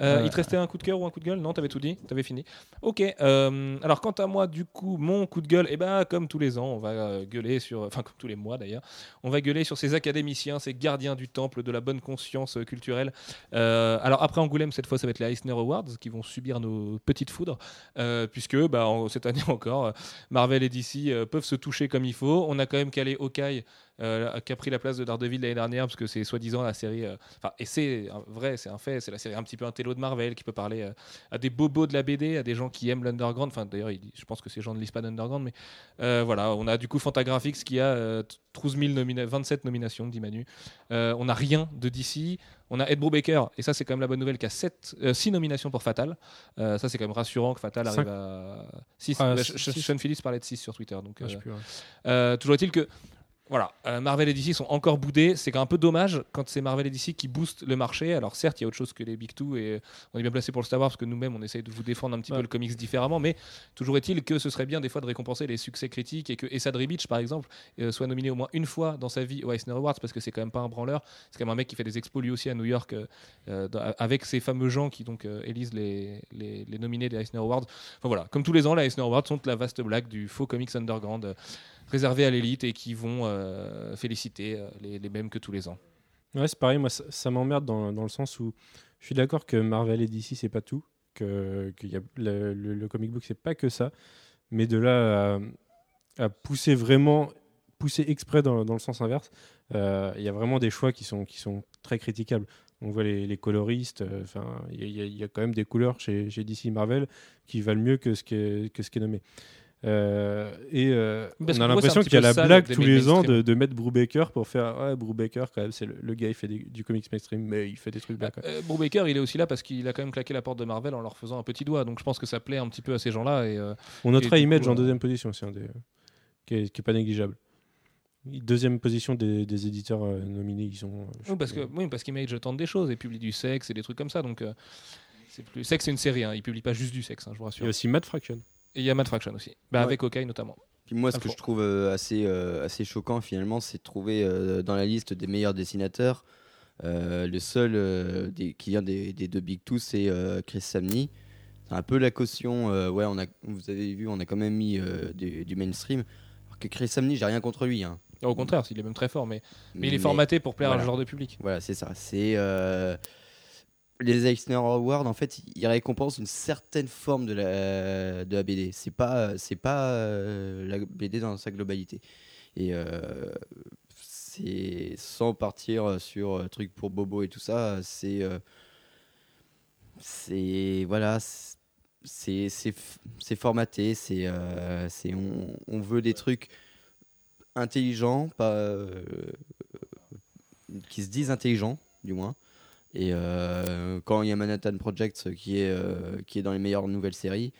Euh. Il te restait un coup de cœur ou un coup de gueule? Non, t'avais tout dit, t'avais fini. Ok. euh, alors quant à moi, du coup, mon coup de gueule, eh ben, comme tous les ans, on va gueuler sur, enfin comme tous les mois d'ailleurs, on va gueuler sur ces académiciens, ces gardiens du temple de la bonne conscience culturelle. Alors après Angoulême, cette fois, ça va être les Eisner Awards qui vont subir nos petites foudres, puisque bah, en- cette année encore, Marvel et DC peuvent se toucher comme il faut. On a quand même calé Hawkeye. euh, qui a pris la place de Daredevil l'année dernière parce que c'est soi-disant la série euh, et c'est vrai c'est un fait c'est la série un petit peu un télo de Marvel qui peut parler euh, à des bobos de la BD, à des gens qui aiment l'underground. Enfin, d'ailleurs, il- je pense que ces gens ne lisent pas d'underground, mais voilà, on a du coup Fantagraphics qui a euh, 12 000 nomina- 27 nominations, dit Manu. On n'a rien de DC. On a Ed Brubaker, et ça, c'est quand même la bonne nouvelle, qui a 6 nominations pour Fatal. Euh, ça, c'est quand même rassurant que Fatal arrive à 6. Ah. Sean Phillips parlait de 6 sur Twitter. Donc, Ah, je euh, sais plus, ouais. euh, toujours est-il que voilà, euh, Marvel et DC sont encore boudés. C'est un peu dommage quand c'est Marvel et DC qui boostent le marché. Alors certes, il y a autre chose que les Big Two et on est bien placé pour le savoir parce que nous-mêmes, on essaye de vous défendre un petit Ouais. peu le comics différemment. Mais toujours est-il que ce serait bien des fois de récompenser les succès critiques et que Essad Ribic, par exemple, euh, soit nominé au moins une fois dans sa vie aux Eisner Awards parce que c'est quand même pas un branleur. C'est quand même un mec qui fait des expos lui aussi à New York euh, euh, dans- avec ces fameux gens qui donc euh, élisent les, les, les nominés des Eisner Awards. Enfin voilà, comme tous les ans, les Eisner Awards sont la vaste blague du faux comics underground. Réservés à l'élite et qui vont euh, féliciter euh, les, mêmes que tous les ans. Ouais, c'est pareil, moi ça, m'emmerde dans, dans le sens où je suis d'accord que Marvel et DC c'est pas tout, que, le, comic book c'est pas que ça, Mais de là à, pousser vraiment, pousser exprès dans, dans le sens inverse, euh, il y a vraiment des choix qui sont, qui sont très critiquables. On voit les, les coloristes, il y, a- quand même des couleurs chez, DC Marvel qui valent mieux que que ce qui est nommé. Euh, et euh, on a l'impression qu'il y a la blague tous les ans de, de mettre Brubaker pour faire ouais Brubaker quand même c'est le, le gars il fait des- du comics mainstream mais il fait des trucs bien quoi. Euh, Brubaker, il est aussi là parce qu'il a quand même claqué la porte de Marvel en leur faisant un petit doigt. Donc je pense que ça plaît un petit peu à ces gens-là. Et, euh, On notera coup, Image en deuxième position un des qui est, qui est pas négligeable deuxième position des, des éditeurs nominés ils sont oui, parce que oui, parce qu'Image tente des choses et publie du sexe et des trucs comme ça. Donc c'est plus sexe, c'est une série. Hein. Il publie pas juste du sexe, hein, je vous il rassure. y a aussi Matt Fraction Et il y a Mad Fraction aussi, bah, Ouais. avec Hawkeye notamment. Puis moi, ce que je trouve euh, assez, euh, assez choquant finalement, c'est de trouver euh, dans la liste des meilleurs dessinateurs, le seul des- qui vient des, des deux Big Two, c'est Chris Samney. C'est un peu la caution. ouais, on a, vous avez vu, on a quand même mis du, du mainstream. Alors que Chris Samney, j'ai rien contre lui. hein. Au contraire, il est même très fort, mais, mais il est formaté pour plaire à ce genre de public. Voilà, c'est ça. C'est les Eisner Awards. En fait, ils récompensent une certaine forme de la de la BD. C'est pas c'est pas euh, la BD dans sa globalité. Et euh, c'est sans partir sur euh, truc pour Bobo et tout ça. C'est euh, c'est voilà. c'est- C'est formaté. C'est c'est on, on veut des trucs intelligents, pas qui se disent intelligents, du moins. Et euh, quand il y a Manhattan Project qui est, euh, qui est dans les meilleures nouvelles séries,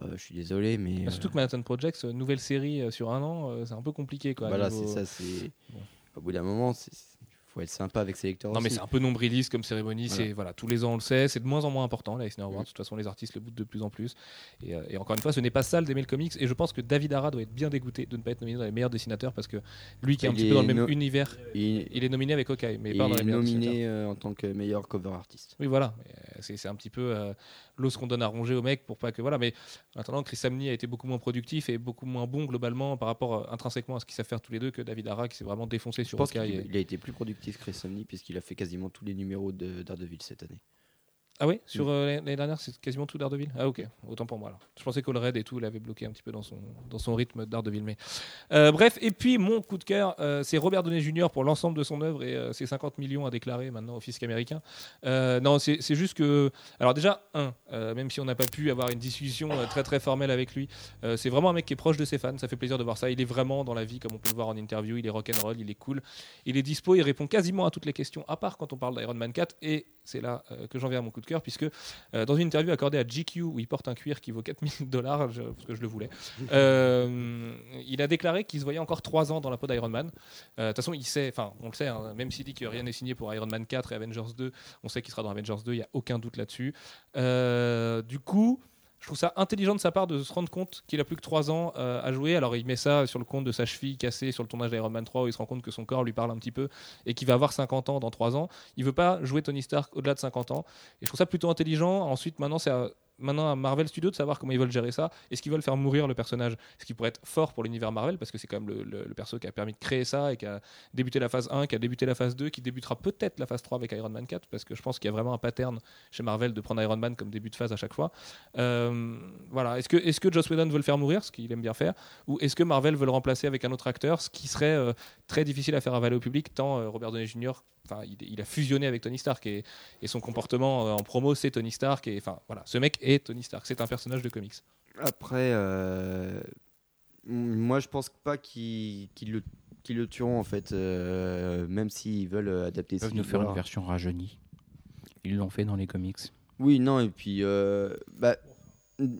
euh, je suis désolé, mais. Bah, Surtout que Manhattan Project, euh, nouvelle série euh, sur un an, euh, c'est un peu compliqué. Quoi, euh, voilà, niveau- c'est ça. c'est Bon. Au bout d'un moment, il faut être sympa avec ses lecteurs Non, mais c'est un peu nombriliste comme cérémonie. Voilà. C'est voilà, tous les ans on le sait. C'est de moins en moins important les Eisner Awards. Mhm. De toute façon, les artistes le boutent de plus en plus. Et, euh, et encore une fois, ce n'est pas sale d'aimer le comics. Et je pense que David Ara doit être bien dégoûté de ne pas être nominé dans les meilleurs dessinateurs parce que lui qui est un Il petit peu dans le même no- univers, Il, il est nominé avec Hawkeye, mais il pas dans les est meilleurs dessinateurs. nominé euh, en tant que meilleur cover artiste. Oui, voilà. Euh, C'est un petit peu euh, l'os qu'on donne à ronger au mec pour pas que voilà. Mais en attendant, Chris Samney a été beaucoup moins productif et beaucoup moins bon globalement par rapport intrinsèquement à ce qu'ils savent faire tous les deux que David Ara qui s'est vraiment défoncé sur Hawkeye. qu'il et- il a été plus productif Samney puisqu'il a fait quasiment tous les numéros de Daredevil cette année. Ah oui, sur euh, l'année dernière, c'est quasiment tout Daredevil. Ah ok, autant pour moi alors. Je pensais qu'Allred et tout l'avait bloqué un petit peu dans son, dans son rythme Daredevil. Mais Euh, bref, et puis mon coup de cœur, euh, c'est Robert Downey Jr. pour l'ensemble de son œuvre et euh, ses 50 millions à déclarer maintenant au fisc américain. Non, c'est c'est juste que, alors déjà un, même si on n'a pas pu avoir une discussion très très formelle avec lui, c'est vraiment un mec qui est proche de ses fans. Ça fait plaisir de voir ça. Il est vraiment dans la vie comme on peut le voir en interview. Il est rock'n'roll, il est cool, il est dispo, il répond quasiment à toutes les questions, à part quand on parle d'Iron Man 4 et c'est là que j'en viens à mon coup de cœur puisque euh, dans une interview accordée à GQ où il porte un cuir qui vaut 4000 (laughs) dollars, parce que je le voulais, euh, il a déclaré qu'il se voyait encore 3 ans dans la peau d'Iron Man. Euh, De toute façon, il sait, enfin, on le sait, hein, même s'il dit que rien n'est signé pour Iron Man 4 et Avengers 2, on sait qu'il sera dans Avengers 2, il n'y a aucun doute là-dessus. Du coup. Je trouve ça intelligent de sa part de se rendre compte qu'il a plus que 3 ans euh, à jouer. Alors il met ça sur le compte de sa cheville cassée sur le tournage d'Iron Man 3 où il se rend compte que son corps lui parle un petit peu et qu'il va avoir 50 ans dans 3 ans. Il veut pas jouer Tony Stark au-delà de 50 ans. Et je trouve ça plutôt intelligent. Ensuite, maintenant, c'est à, maintenant à Marvel Studios de savoir comment ils veulent gérer ça. Est-ce qu'ils veulent faire mourir le personnage Ce qui pourrait être fort pour l'univers Marvel, parce que c'est quand même le, perso qui a permis de créer ça et qui a débuté la phase 1, qui a débuté la phase 2, qui débutera peut-être la phase 3 avec Iron Man 4, parce que je pense qu'il y a vraiment un pattern chez Marvel de prendre Iron Man comme début de phase à chaque fois. Euh, voilà. Est-ce que, est que Joss Whedon veut le faire mourir, ce qu'il aime bien faire, ou est-ce que Marvel veut le remplacer avec un autre acteur, ce qui serait euh, très difficile à faire avaler au public, tant euh, Robert Downey Jr. Il, il a fusionné avec Tony Stark et, et son comportement en promo, c'est Tony Stark. Et enfin, voilà, ce mec est Tony Stark. C'est un personnage de comics. Après, euh, moi je pense pas qu'ils le, tueront en fait, euh, même s'ils veulent euh, adapter Ils peuvent nous faire une version rajeunie. Ils l'ont fait dans les comics. Oui, non, et puis euh, bah,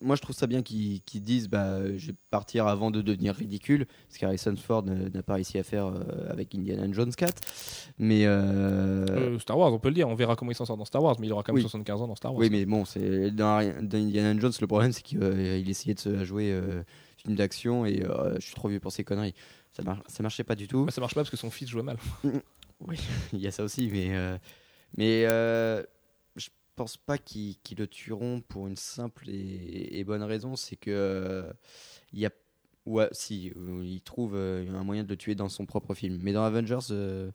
moi je trouve ça bien qu'ils disent bah, je vais partir avant de devenir ridicule, ce qu'Harrison Ford euh, n'a pas réussi à faire euh, avec Indiana Jones 4. Mais euh, Euh, Star Wars, on peut le dire. On verra comment il s'en sort dans Star Wars, mais il aura quand même Oui. 75 ans dans Star Wars. oui, mais bon, c'est dans, dans Indiana Jones, le problème c'est qu'il euh, il essayait de se jouer euh, film d'action et euh, je suis trop vieux pour ces conneries. Ça, mar- ça marchait pas du tout. Bah, ça marche pas parce que son fils jouait mal. (laughs) Il y a ça aussi, mais, euh, mais euh, pense pas qu'ils le tueront pour une simple et, bonne raison, c'est que euh, il y a, ouais, si, euh, il trouve euh, un moyen de le tuer dans son propre film, mais dans Avengers, euh,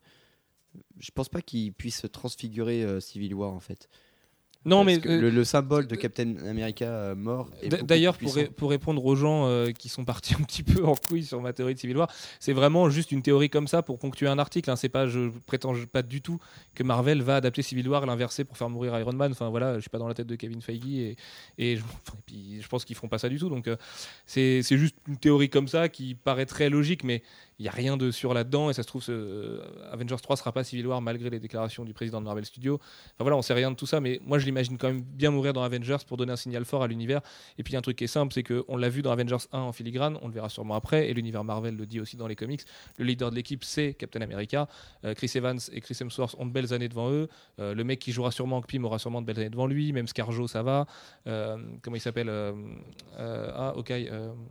je pense pas qu'il puisse transfigurer euh, Civil War en fait. Non, Parce mais que euh, le, le symbole de Captain America euh, mort. D'ailleurs, pour, ré- pour répondre aux gens euh, qui sont partis (laughs) un petit peu en couille sur ma théorie de Civil War, c'est vraiment juste une théorie comme ça pour ponctuer un article. Hein. C'est pas, je prétends pas du tout que Marvel va adapter Civil War, l'inverser pour faire mourir Iron Man. Enfin voilà, je suis pas dans la tête de Kevin Feige et, et, je, enfin, et puis, je pense qu'ils feront pas ça du tout. Donc euh, c'est c'est juste une théorie comme ça qui paraît très logique, mais il y a rien de sûr là-dedans et ça se trouve, ce, euh, Avengers 3 sera pas Civil War malgré les déclarations du président de Marvel Studios. Enfin voilà, on sait rien de tout ça, mais moi je l'imagine quand même bien mourir dans Avengers pour donner un signal fort à l'univers. Et puis il y a un truc qui est simple, c'est qu'on l'a vu dans Avengers 1 en filigrane, on le verra sûrement après, et l'univers Marvel le dit aussi dans les comics. Le leader de l'équipe, c'est Captain America. Euh, Chris Evans et Chris Hemsworth ont de belles années devant eux. Euh, le mec qui jouera sûrement en Pym aura sûrement de belles années devant lui. Même Scarjo, ça va. Euh, comment il s'appelle Ah, ok,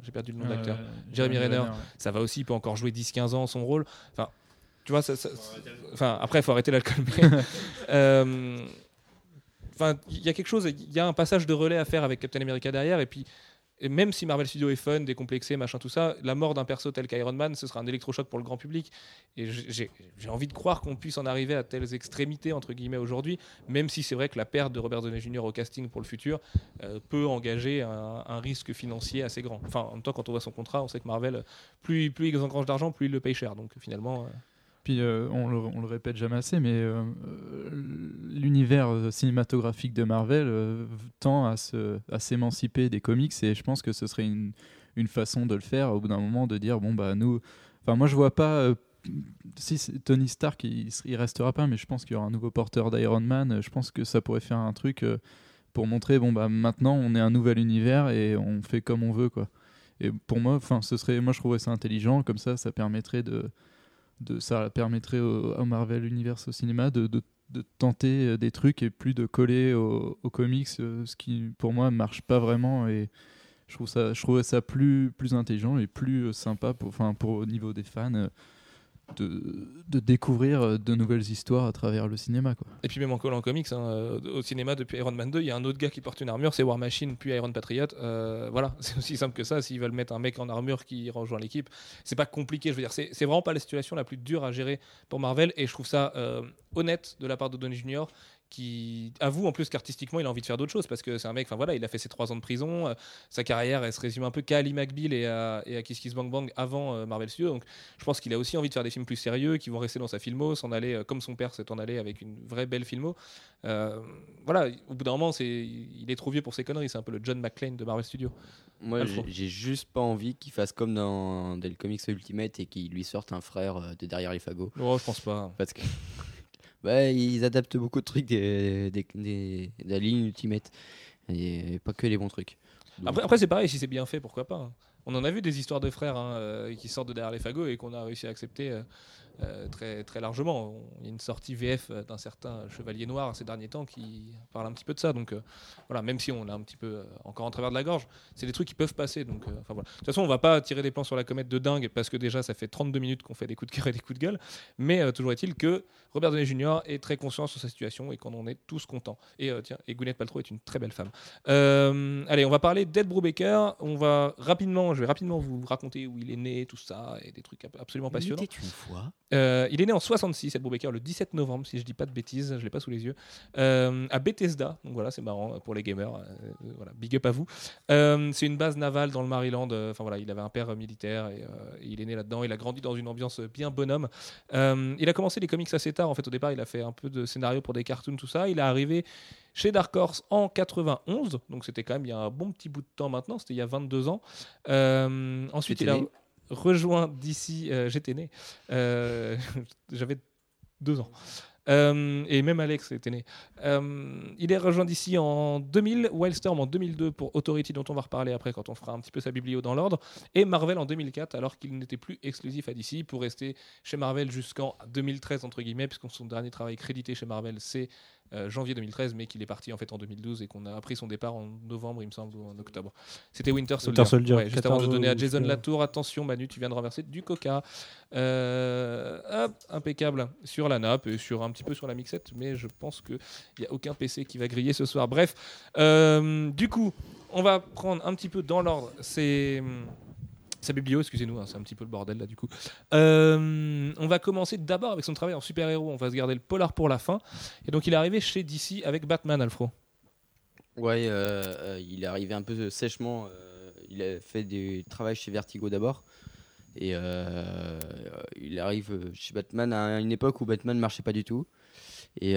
j'ai perdu le nom d'acteur. Euh, Jeremy Renner. ouais. Ça va aussi, il peut encore jouer 10-15 ans son rôle. Enfin, tu vois, ça, ça- enfin, après, il faut arrêter l'alcool. mais, (laughs) euh, Enfin, il y a quelque chose, il y a un passage de relais à faire avec Captain America derrière, et puis et même si Marvel Studios est fun, décomplexé, machin, tout ça, la mort d'un perso tel qu'Iron Man, ce sera un électrochoc pour le grand public. Et j'ai- envie de croire qu'on puisse en arriver à telles extrémités, entre guillemets, aujourd'hui, même si c'est vrai que la perte de Robert Downey Jr. au casting pour le futur euh, peut engager un, risque financier assez grand. Enfin, en même temps, quand on voit son contrat, on sait que Marvel, plus, plus ils engrange d'argent, plus ils le payent cher. Donc finalement, euh, Euh, on, le, répète jamais assez, mais euh, euh, l'univers cinématographique de Marvel tend à s'émanciper des comics et je pense que ce serait une, façon de le faire au bout d'un moment de dire bon bah nous, enfin moi je vois pas. si Tony Stark il, il restera pas, mais je pense qu'il y aura un nouveau porteur d'Iron Man. Je pense que ça pourrait faire un truc pour montrer bon bah maintenant on est un nouvel univers et on fait comme on veut quoi. Et pour moi, enfin ce serait, moi je trouverais ça intelligent comme ça, ça permettrait de de, ça permettrait au, au Marvel Universe au cinéma de, de, tenter euh, des trucs et plus de coller au- aux comics, euh, ce qui pour moi marche pas vraiment et je trouve ça, je ça plus, plus intelligent et plus euh, sympa pour, enfin, pour au niveau des fans de, découvrir euh, de nouvelles histoires à travers le cinéma quoi. Et puis même en collant comics, hein, euh, au cinéma depuis Iron Man 2, il y a un autre gars qui porte une armure, c'est War Machine, puis Iron Patriot. Euh, voilà, (laughs) c'est aussi simple que ça. S'ils veulent mettre un mec en armure qui rejoint l'équipe, c'est pas compliqué. Je veux dire, c'est vraiment pas la situation la plus dure à gérer pour Marvel. Et je trouve ça honnête de la part de Donny Jr. qui avoue en plus qu'artistiquement il a envie de faire d'autres choses parce que c'est un mec, enfin voilà, il a fait ses trois ans de prison, euh, sa carrière elle se résume un peu qu'à Ali McBeal et à, et à Kiss Kiss Bang Bang avant euh, Marvel Studios. Donc je pense qu'il a aussi envie de faire des films plus sérieux qui vont rester dans sa filmo, s'en aller euh, comme son père s'est en allé avec une vraie belle filmo. Voilà, au bout d'un moment, c'est, il est trop vieux pour ses conneries. C'est un peu le John McClane de Marvel Studios. Moi, j'ai- j'ai juste pas envie qu'il fasse comme dans Del Comics Ultimate et qu'il lui sorte un frère de derrière les fagots. Non, je pense pas. Parce que. Ils adaptent beaucoup de trucs des, des, des- de la ligne Ultimate. Et pas que les bons trucs. Après, c'est pareil, si c'est bien fait, pourquoi pas. hein. On en a vu des histoires de frères hein, euh, qui sortent de derrière les fagots et qu'on a réussi à accepter euh, très, très largement. Il y a une sortie VF d'un certain Chevalier Noir ces derniers temps qui parle un petit peu de ça. Donc euh, voilà, même si on l'a un petit peu euh, encore en travers de la gorge, c'est des trucs qui peuvent passer. Donc, voilà. De toute façon, on va pas tirer des plans sur la comète de dingue parce que déjà ça fait 32 minutes qu'on fait des coups de cœur et des coups de gueule. Mais toujours est-il que Robert Downey Jr. est très conscient sur sa situation et qu'on en est tous contents. Et tiens, et Gwyneth Paltrow est une très belle femme. Allez, on va parler d'Ed Brubaker. On va rapidement, je vais rapidement vous raconter où il est né, tout ça, et des trucs ab- absolument passionnants. était une fois. Euh, il est né en 66, Ed Brubaker, le 17 novembre, si je dis pas de bêtises, je l'ai pas sous les yeux, euh, à Bethesda. Donc voilà, c'est marrant pour les gamers. euh, voilà, big up à vous. C'est une base navale dans le Maryland. Enfin voilà, il avait un père militaire et, et il est né là-dedans. Il a grandi dans une ambiance bien bonhomme. Il a commencé les comics assez tard. En fait, au départ, il a fait un peu de scénario pour des cartoons, tout ça. Il est arrivé chez Dark Horse en 91, donc c'était quand même il y a un bon petit bout de temps maintenant, c'était il y a 22 ans. Ensuite, il a né. Rejoint d'ici, j'étais né, Euh, (laughs) j'avais deux ans. Euh, et même Alex était né. Euh, il est rejoint d'ici en 2000, Wildstorm en 2002 pour Authority, dont on va reparler après quand on fera un petit peu sa biblio dans l'ordre, et Marvel en 2004, alors qu'il n'était plus exclusif à DC, pour rester chez Marvel jusqu'en 2013, entre guillemets, puisque son dernier travail crédité chez Marvel, c'est euh, janvier 2013, mais qu'il est parti en fait en 2012 et qu'on a appris son départ en novembre, il me semble, ou en octobre. C'était Winter Soldier. Winter Soldier, Ouais, juste avant de 14 donner à Jason. Latour, attention Manu, tu viens de renverser du coca. Euh, hop, impeccable sur la nappe et sur un petit peu sur la mixette, mais je pense qu'il n'y a aucun PC qui va griller ce soir. Bref, euh, du coup, on va prendre un petit peu dans l'ordre. C'est. Sa biblio, excusez-nous, hein, c'est un petit peu le bordel là du coup. Euh, on va commencer d'abord avec son travail en super-héros. On va se garder le polar pour la fin. Et donc il est arrivé chez DC avec Batman, Alfro. Ouais, euh, euh, il est arrivé un peu sèchement. il a fait du travail chez Vertigo d'abord. Et il arrive chez Batman à une époque où Batman marchait pas du tout. Et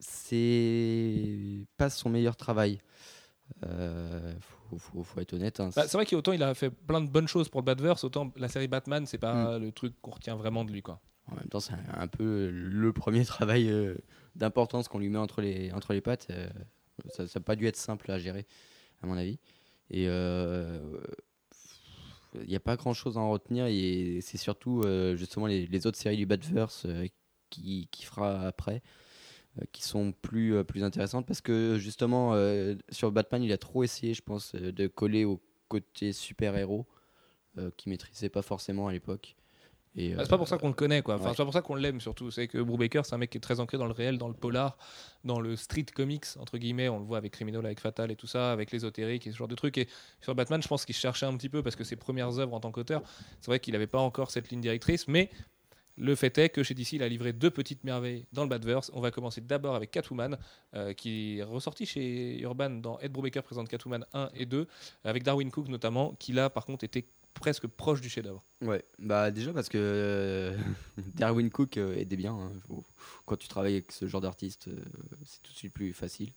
c'est pas son meilleur travail. Faut, faut- faut être honnête. hein. Bah, c'est vrai qu'autant il a fait plein de bonnes choses pour le Batverse, autant la série Batman, c'est Mm. pas le truc qu'on retient vraiment de lui. Quoi. En même temps, c'est un, peu le premier (laughs) travail euh, d'importance qu'on lui met entre les, entre les pattes. euh, ça n'a pas dû être simple à gérer, à mon avis. Et euh, il n'y a pas grand chose à en retenir. Et c'est surtout justement les, les autres séries du Batverse qui, qui fera après qui sont plus, euh, plus intéressantes parce que justement euh, sur Batman il a trop essayé je pense euh, de coller au côté super-héros euh, qu'il maîtrisait pas forcément à l'époque. Et, Bah, c'est pas pour ça qu'on le connaît, quoi. Enfin, ouais. c'est pas pour ça qu'on l'aime surtout. C'est que Brubaker, c'est un mec qui est très ancré dans le réel, dans le polar, dans le street comics entre guillemets. On le voit avec Criminal, avec Fatal et tout ça, avec l'ésotérique et ce genre de trucs. Et sur Batman, je pense qu'il cherchait un petit peu parce que ses premières œuvres en tant qu'auteur, c'est vrai qu'il n'avait pas encore cette ligne directrice, mais le fait est que chez DC, il a livré deux petites merveilles dans le Batverse. On va commencer d'abord avec Catwoman, euh, qui est ressorti chez Urban dans Ed Brubaker présente Catwoman 1 et 2, avec Darwin Cook notamment, qui là, par contre, était presque proche du chef-d'œuvre. Ouais, bah déjà parce que euh, (laughs) Darwin Cook euh, bien. hein. Quand tu travailles avec ce genre d'artiste, euh, c'est tout de suite plus facile.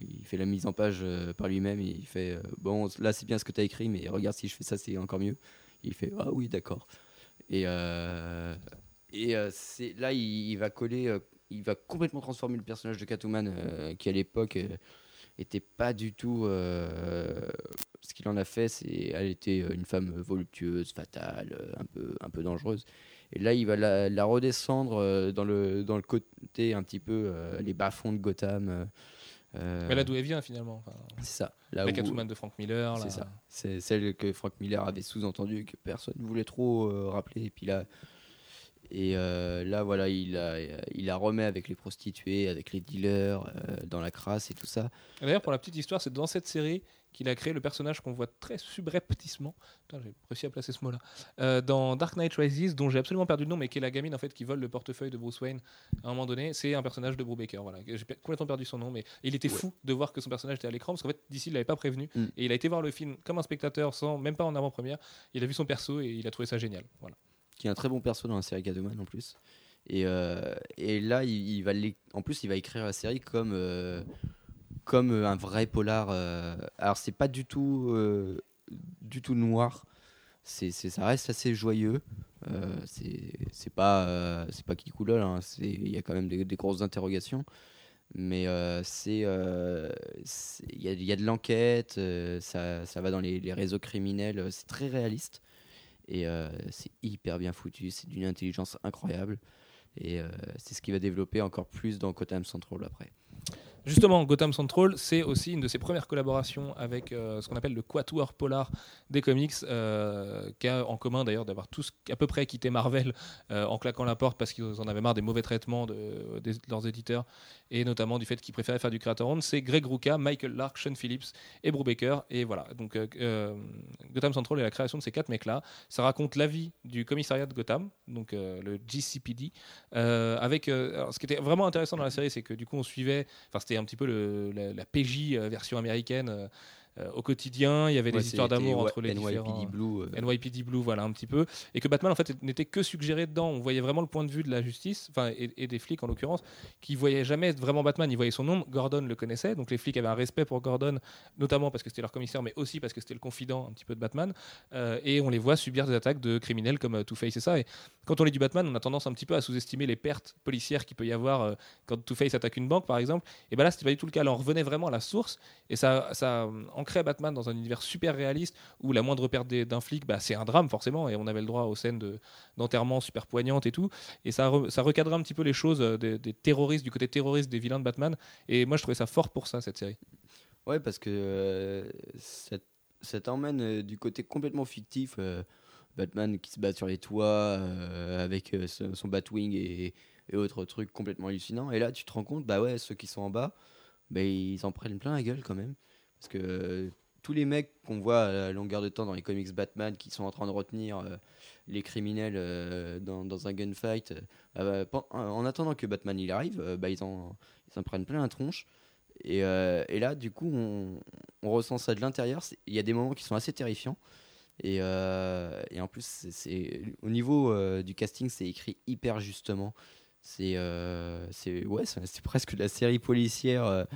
Il fait la mise en page par lui-même il fait Bon, là c'est bien ce que tu as écrit, mais regarde si je fais ça, c'est encore mieux. il fait Ah oui, d'accord. Et, euh, et euh, c'est là, il, va coller, euh, il va complètement transformer le personnage de Catwoman qui à l'époque était pas du tout ce qu'il en a fait. C'est, elle était une femme voluptueuse, fatale, un peu, un peu dangereuse. Et là, il va la, redescendre dans le dans le côté un petit peu les bas-fonds de Gotham. Euh, Mais là d'où elle vient finalement. Enfin, c'est ça. Là la Catwoman de Frank Miller. c'est ça. C'est celle que Frank Miller avait sous-entendu que personne ne voulait trop euh, rappeler. Et puis là, et euh, là voilà, il la, il la remet avec les prostituées, avec les dealers, euh, dans la crasse et tout ça. D'ailleurs, pour la petite histoire, c'est dans cette série qu'il a créé le personnage qu'on voit très subrepticement. J'ai réussi à placer ce mot-là. Euh, dans Dark Knight Rises, dont j'ai absolument perdu le nom, mais qui est la gamine en fait qui vole le portefeuille de Bruce Wayne à un moment donné. C'est un personnage de Brubaker. Voilà, j'ai complètement perdu son nom, mais il était Ouais. fou de voir que son personnage était à l'écran parce qu'en fait, d'ici, il l'avait pas prévenu Mm. et il a été voir le film comme un spectateur, sans même pas en avant-première. Il a vu son perso et il a trouvé ça génial. Voilà. qui est un très bon perso dans la série Catwoman en plus. Et, euh, et là, il, il va en plus, il va écrire la série comme, euh, comme euh, un vrai polar. euh, alors, c'est pas du tout, euh, du tout noir. C'est, ça reste assez joyeux. C'est, pas, c'est pas qui coulole. hein. Il y a quand même des, grosses interrogations. Mais c'est, il y, a, de l'enquête. ça, ça va dans les, les réseaux criminels. C'est très réaliste. Et c'est hyper bien foutu, c'est d'une intelligence incroyable. Et c'est ce qui va développer encore plus dans Gotham Central après. Justement, Gotham Central, c'est aussi une de ses premières collaborations avec euh, ce qu'on appelle le quatuor polar des comics, euh, qui a en commun d'ailleurs d'avoir tous à peu près quitté Marvel euh, en claquant la porte parce qu'ils en avaient marre des mauvais traitements de, leurs éditeurs et notamment du fait qu'ils préféraient faire du creator owned. C'est Greg Rucka, Michael Lark, Sean Phillips et Brubaker. Et voilà, donc euh, euh, Gotham Central est la création de ces quatre mecs-là. Ça raconte la vie du commissariat de Gotham, donc euh, le GCPD, avec ce qui était vraiment intéressant dans la série, c'est que du coup on suivait, enfin c'était un petit peu la, PJ version américaine au quotidien. Il y avait Ouais, des histoires d'amour entre les NYPD différents. Blue. euh, NYPD Blue, voilà un petit peu, et que Batman en fait n'était que suggéré dedans. On voyait vraiment le point de vue de la justice, enfin et, et des flics en l'occurrence, qui voyaient jamais vraiment Batman. Ils voyaient son nom. Gordon le connaissait, donc les flics avaient un respect pour Gordon, notamment parce que c'était leur commissaire, mais aussi parce que c'était le confident un petit peu de Batman. Euh, et on les voit subir des attaques de criminels comme euh, Two-Face et ça. Et quand on lit du Batman, on a tendance un petit peu à sous-estimer les pertes policières qu'il peut y avoir euh, quand Two-Face attaque une banque, par exemple. Et ben là, c'était pas du tout le cas. Là, on revenait vraiment à la source, et ça, ça euh, ancrait Batman dans un univers super réaliste où la moindre perte d'un flic, bah, c'est un drame forcément, et on avait le droit aux scènes de- d'enterrement super poignantes et tout. Et ça, re- ça recadrait un petit peu les choses euh, des, terroristes, du côté terroriste des vilains de Batman. Et moi, je trouvais ça fort pour ça, cette série. Ouais, parce que euh, ça, ça t'emmène euh, du côté complètement fictif. euh, Batman qui se bat sur les toits euh, avec euh, son Batwing et, et autres trucs complètement hallucinants. Et là, tu te rends compte, bah ouais, ceux qui sont en bas, bah, ils en prennent plein la gueule quand même. Parce que euh, tous les mecs qu'on voit à longueur de temps dans les comics Batman qui sont en train de retenir euh, les criminels euh, dans, un gunfight, euh, bah, en attendant que Batman il arrive, bah, ils, en, ils en prennent plein la tronche. Et, et là, du coup, on, on ressent ça de l'intérieur. Il y a des moments qui sont assez terrifiants. Et, et en plus, au niveau du casting, c'est écrit hyper justement. C'est ouais, c'est presque de la série policière,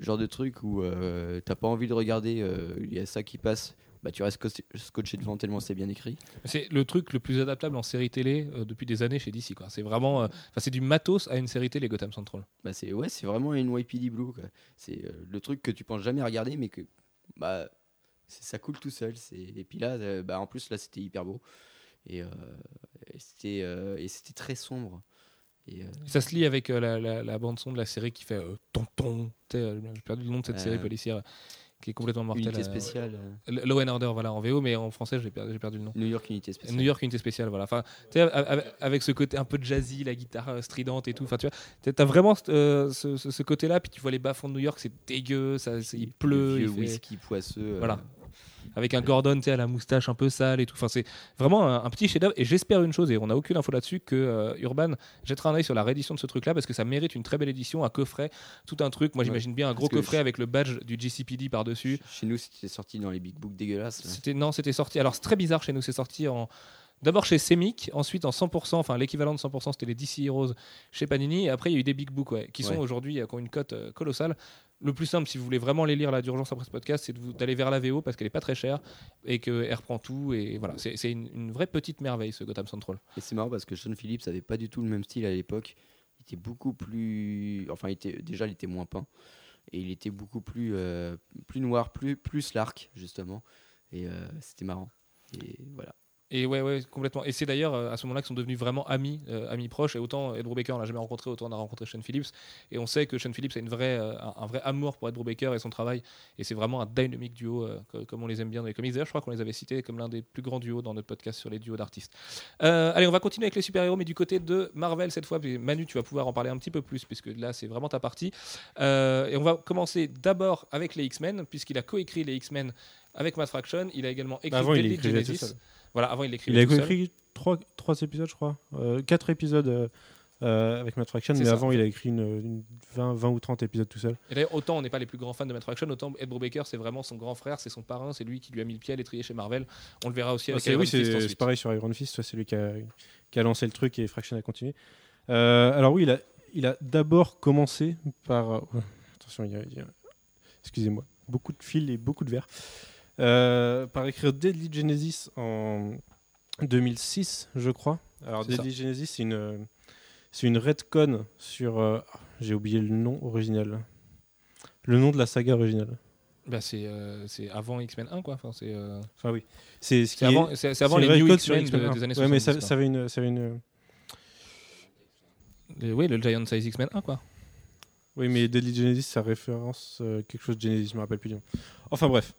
le genre de truc où euh, t'as pas envie de regarder. euh, Il y a ça qui passe, bah tu restes scotché- devant tellement c'est bien écrit. C'est le truc le plus adaptable en série télé euh, depuis des années chez DC. C'est vraiment, euh, c'est du matos à une série télé Gotham Central. Bah c'est ouais, c'est vraiment une YPD Blue. C'est le truc que tu penses jamais regarder, mais que bah ça coule tout seul. Et puis là, bah en plus là c'était hyper beau et, et c'était très sombre. Et, euh, Ça se lie avec euh, la, la- la bande son de la série qui fait euh, tonton. J'ai perdu le nom de cette série policière qui est complètement mortelle. unité spéciale, euh, Law and Order, voilà, en VO, mais en français, j'ai perdu, le nom. New York unité spéciale. New York Unité Spéciale, voilà. Enfin, tu sais, a- a- avec ce côté un peu jazzy, la guitare stridente et tout. Enfin, tu vois, t'as- vraiment euh, ce, ce- ce côté-là. Puis tu vois les bas-fonds de New York, c'est dégueu, ça, il pleut, Le il vieux fait- whisky poisseux. Voilà. Avec un Gordon, à la moustache un peu sale et tout. Enfin, c'est vraiment un, un petit chef-d'œuvre. Et j'espère une chose, et on n'a aucune info là-dessus, que euh, Urban jettera un œil sur la réédition de ce truc-là parce que ça mérite une très belle édition, un coffret, tout un truc. Moi, j'imagine bien un gros coffret avec le badge du GCPD par-dessus. Chez nous, c'était sorti dans les big books dégueulasses. C'était non, c'était sorti. Alors c'est très bizarre chez nous, c'est sorti en d'abord chez Semic, ensuite en 100%, enfin l'équivalent de 100%, c'était les DC Heroes chez Panini, et après il y a eu des big books, ouais, qui sont Ouais. aujourd'hui euh, qui ont une cote euh, colossale. Le plus simple, si vous voulez vraiment les lire là d'urgence après ce podcast, c'est d'aller vers la VO parce qu'elle est pas très chère et qu'elle reprend tout et voilà, c'est une, une vraie petite merveille ce Gotham Central. Et c'est marrant parce que Sean Phillips avait pas du tout le même style à l'époque. Il était beaucoup plus. Enfin, il était... déjà, il était moins peint. Et il était beaucoup plus, euh, plus noir, plus, plus l'arc, justement. Et c'était marrant. Et voilà. Et ouais, ouais, complètement. Et c'est d'ailleurs euh, à ce moment-là qu'ils sont devenus vraiment amis, euh, amis proches. Et autant Ed Brubaker, on l'a jamais rencontré, autant on a rencontré Sean Phillips. Et on sait que Sean Phillips a une vraie, euh, un, un vrai amour pour Ed Brubaker et son travail. Et c'est vraiment un dynamique duo, euh, co- comme on les aime bien dans les comics. D'ailleurs, je crois qu'on les avait cités comme l'un des plus grands duos dans notre podcast sur les duos d'artistes. Allez, on va continuer avec les super-héros, mais du côté de Marvel cette fois. Puis Manu, tu vas pouvoir en parler un petit peu plus, puisque là, c'est vraiment ta partie. Et on va commencer d'abord avec les X-Men, puisqu'il a coécrit les X-Men avec Matt Fraction. Il a également écrit Avant, il Deadly Genesis. Voilà, avant il a écrit trois, trois épisodes, je crois. Euh, quatre épisodes euh, euh, avec Matt Fraction, mais ça. avant, il a écrit une, une 20, 20 ou 30 épisodes tout seul. Et d'ailleurs, autant on n'est pas les plus grands fans de Matt Fraction, autant Ed Brubaker, c'est vraiment son grand frère, c'est son parrain, c'est lui qui lui a mis le pied à l'étrier chez Marvel. On le verra aussi avec C'est- Iron oui, c'est pareil sur Iron Fist, c'est lui qui a, qui a lancé le truc et Fraction a continué. Euh, alors oui, il a, il a d'abord commencé par... attention, il y a... il y a- Excusez-moi, beaucoup de fils et beaucoup de verres. Euh, par écrire Deadly Genesis en 2006, je crois. Alors Deadly Genesis, c'est une, c'est une retcon sur... euh, J'ai oublié le nom original. Le nom de la saga originale. Bah, c'est euh, c'est avant X-Men 1, quoi. Enfin, c'est euh, Enfin oui. C'est ce c'est est- avant, c'est- c'est avant c'est les New X-Men de- des années 1. Ouais, mais 70. ça, quoi. ça avait une... Ça avait une oui, le Giant Size X-Men 1, quoi. Oui, mais Deadly Genesis, ça référence euh, quelque chose de Genesis, je me rappelle plus du nom. Enfin bref.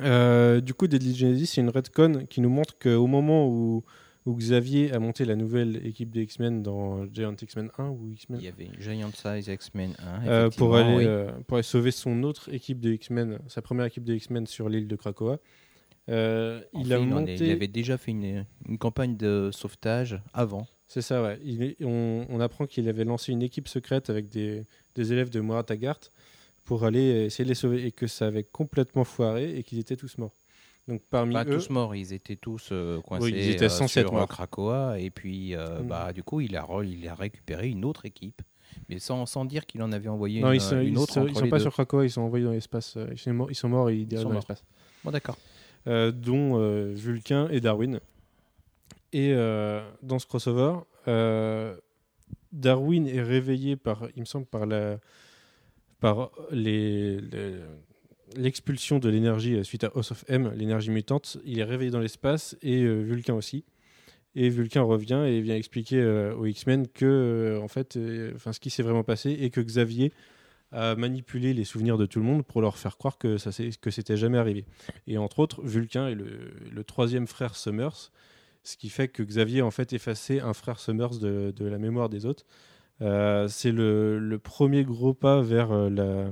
Euh, du coup, Deadly Genesis, c'est une retcon qui nous montre qu'au moment où, où Xavier a monté la nouvelle équipe des X-Men dans Giant X-Men 1 ou X-Men Il y avait Giant Size X-Men 1. euh, pour, effectivement, aller, oui. euh, pour aller sauver son autre équipe de X-Men, sa première équipe de X-Men sur l'île de Krakoa. Il fait, a il, en est- monté. il avait déjà fait une, une campagne de sauvetage avant. C'est ça, ouais. Il est- on, on apprend qu'il avait lancé une équipe secrète avec des, des élèves de Moira Taggart pour aller essayer de les sauver et que ça avait complètement foiré et qu'ils étaient tous morts. Donc parmi Pas eux, tous morts, ils étaient tous euh, coincés Oui, ils étaient euh, censés être sur euh, morts. Krakoa. Et puis, euh, Mm. bah, du coup, il a, re- il a récupéré une autre équipe. Mais sans, sans dire qu'il en avait envoyé non, une, ils sont, une ils autre sont- ils sont les pas deux. sur Krakoa, ils sont envoyés dans l'espace. euh, Ils sont morts, ils sont morts et ils sont dans morts. l'espace. Bon, d'accord. Euh, dont euh, Vulcain et Darwin. Et euh, dans ce crossover, euh, Darwin est réveillé par, il me semble, par la, par l'expulsion de l'énergie euh, suite à House of M, l'énergie mutante. Il est réveillé dans l'espace et euh, Vulcain aussi. Et Vulcain revient et vient expliquer euh, aux X-Men que, euh, en fait, enfin, ce qui s'est vraiment passé et que Xavier a manipulé les souvenirs de tout le monde pour leur faire croire que ça que c'était jamais arrivé. Et entre autres, Vulcain est le, troisième frère Summers, ce qui fait que Xavier en fait effacé un frère Summers de la mémoire des autres. Euh, c'est le, premier gros pas vers euh,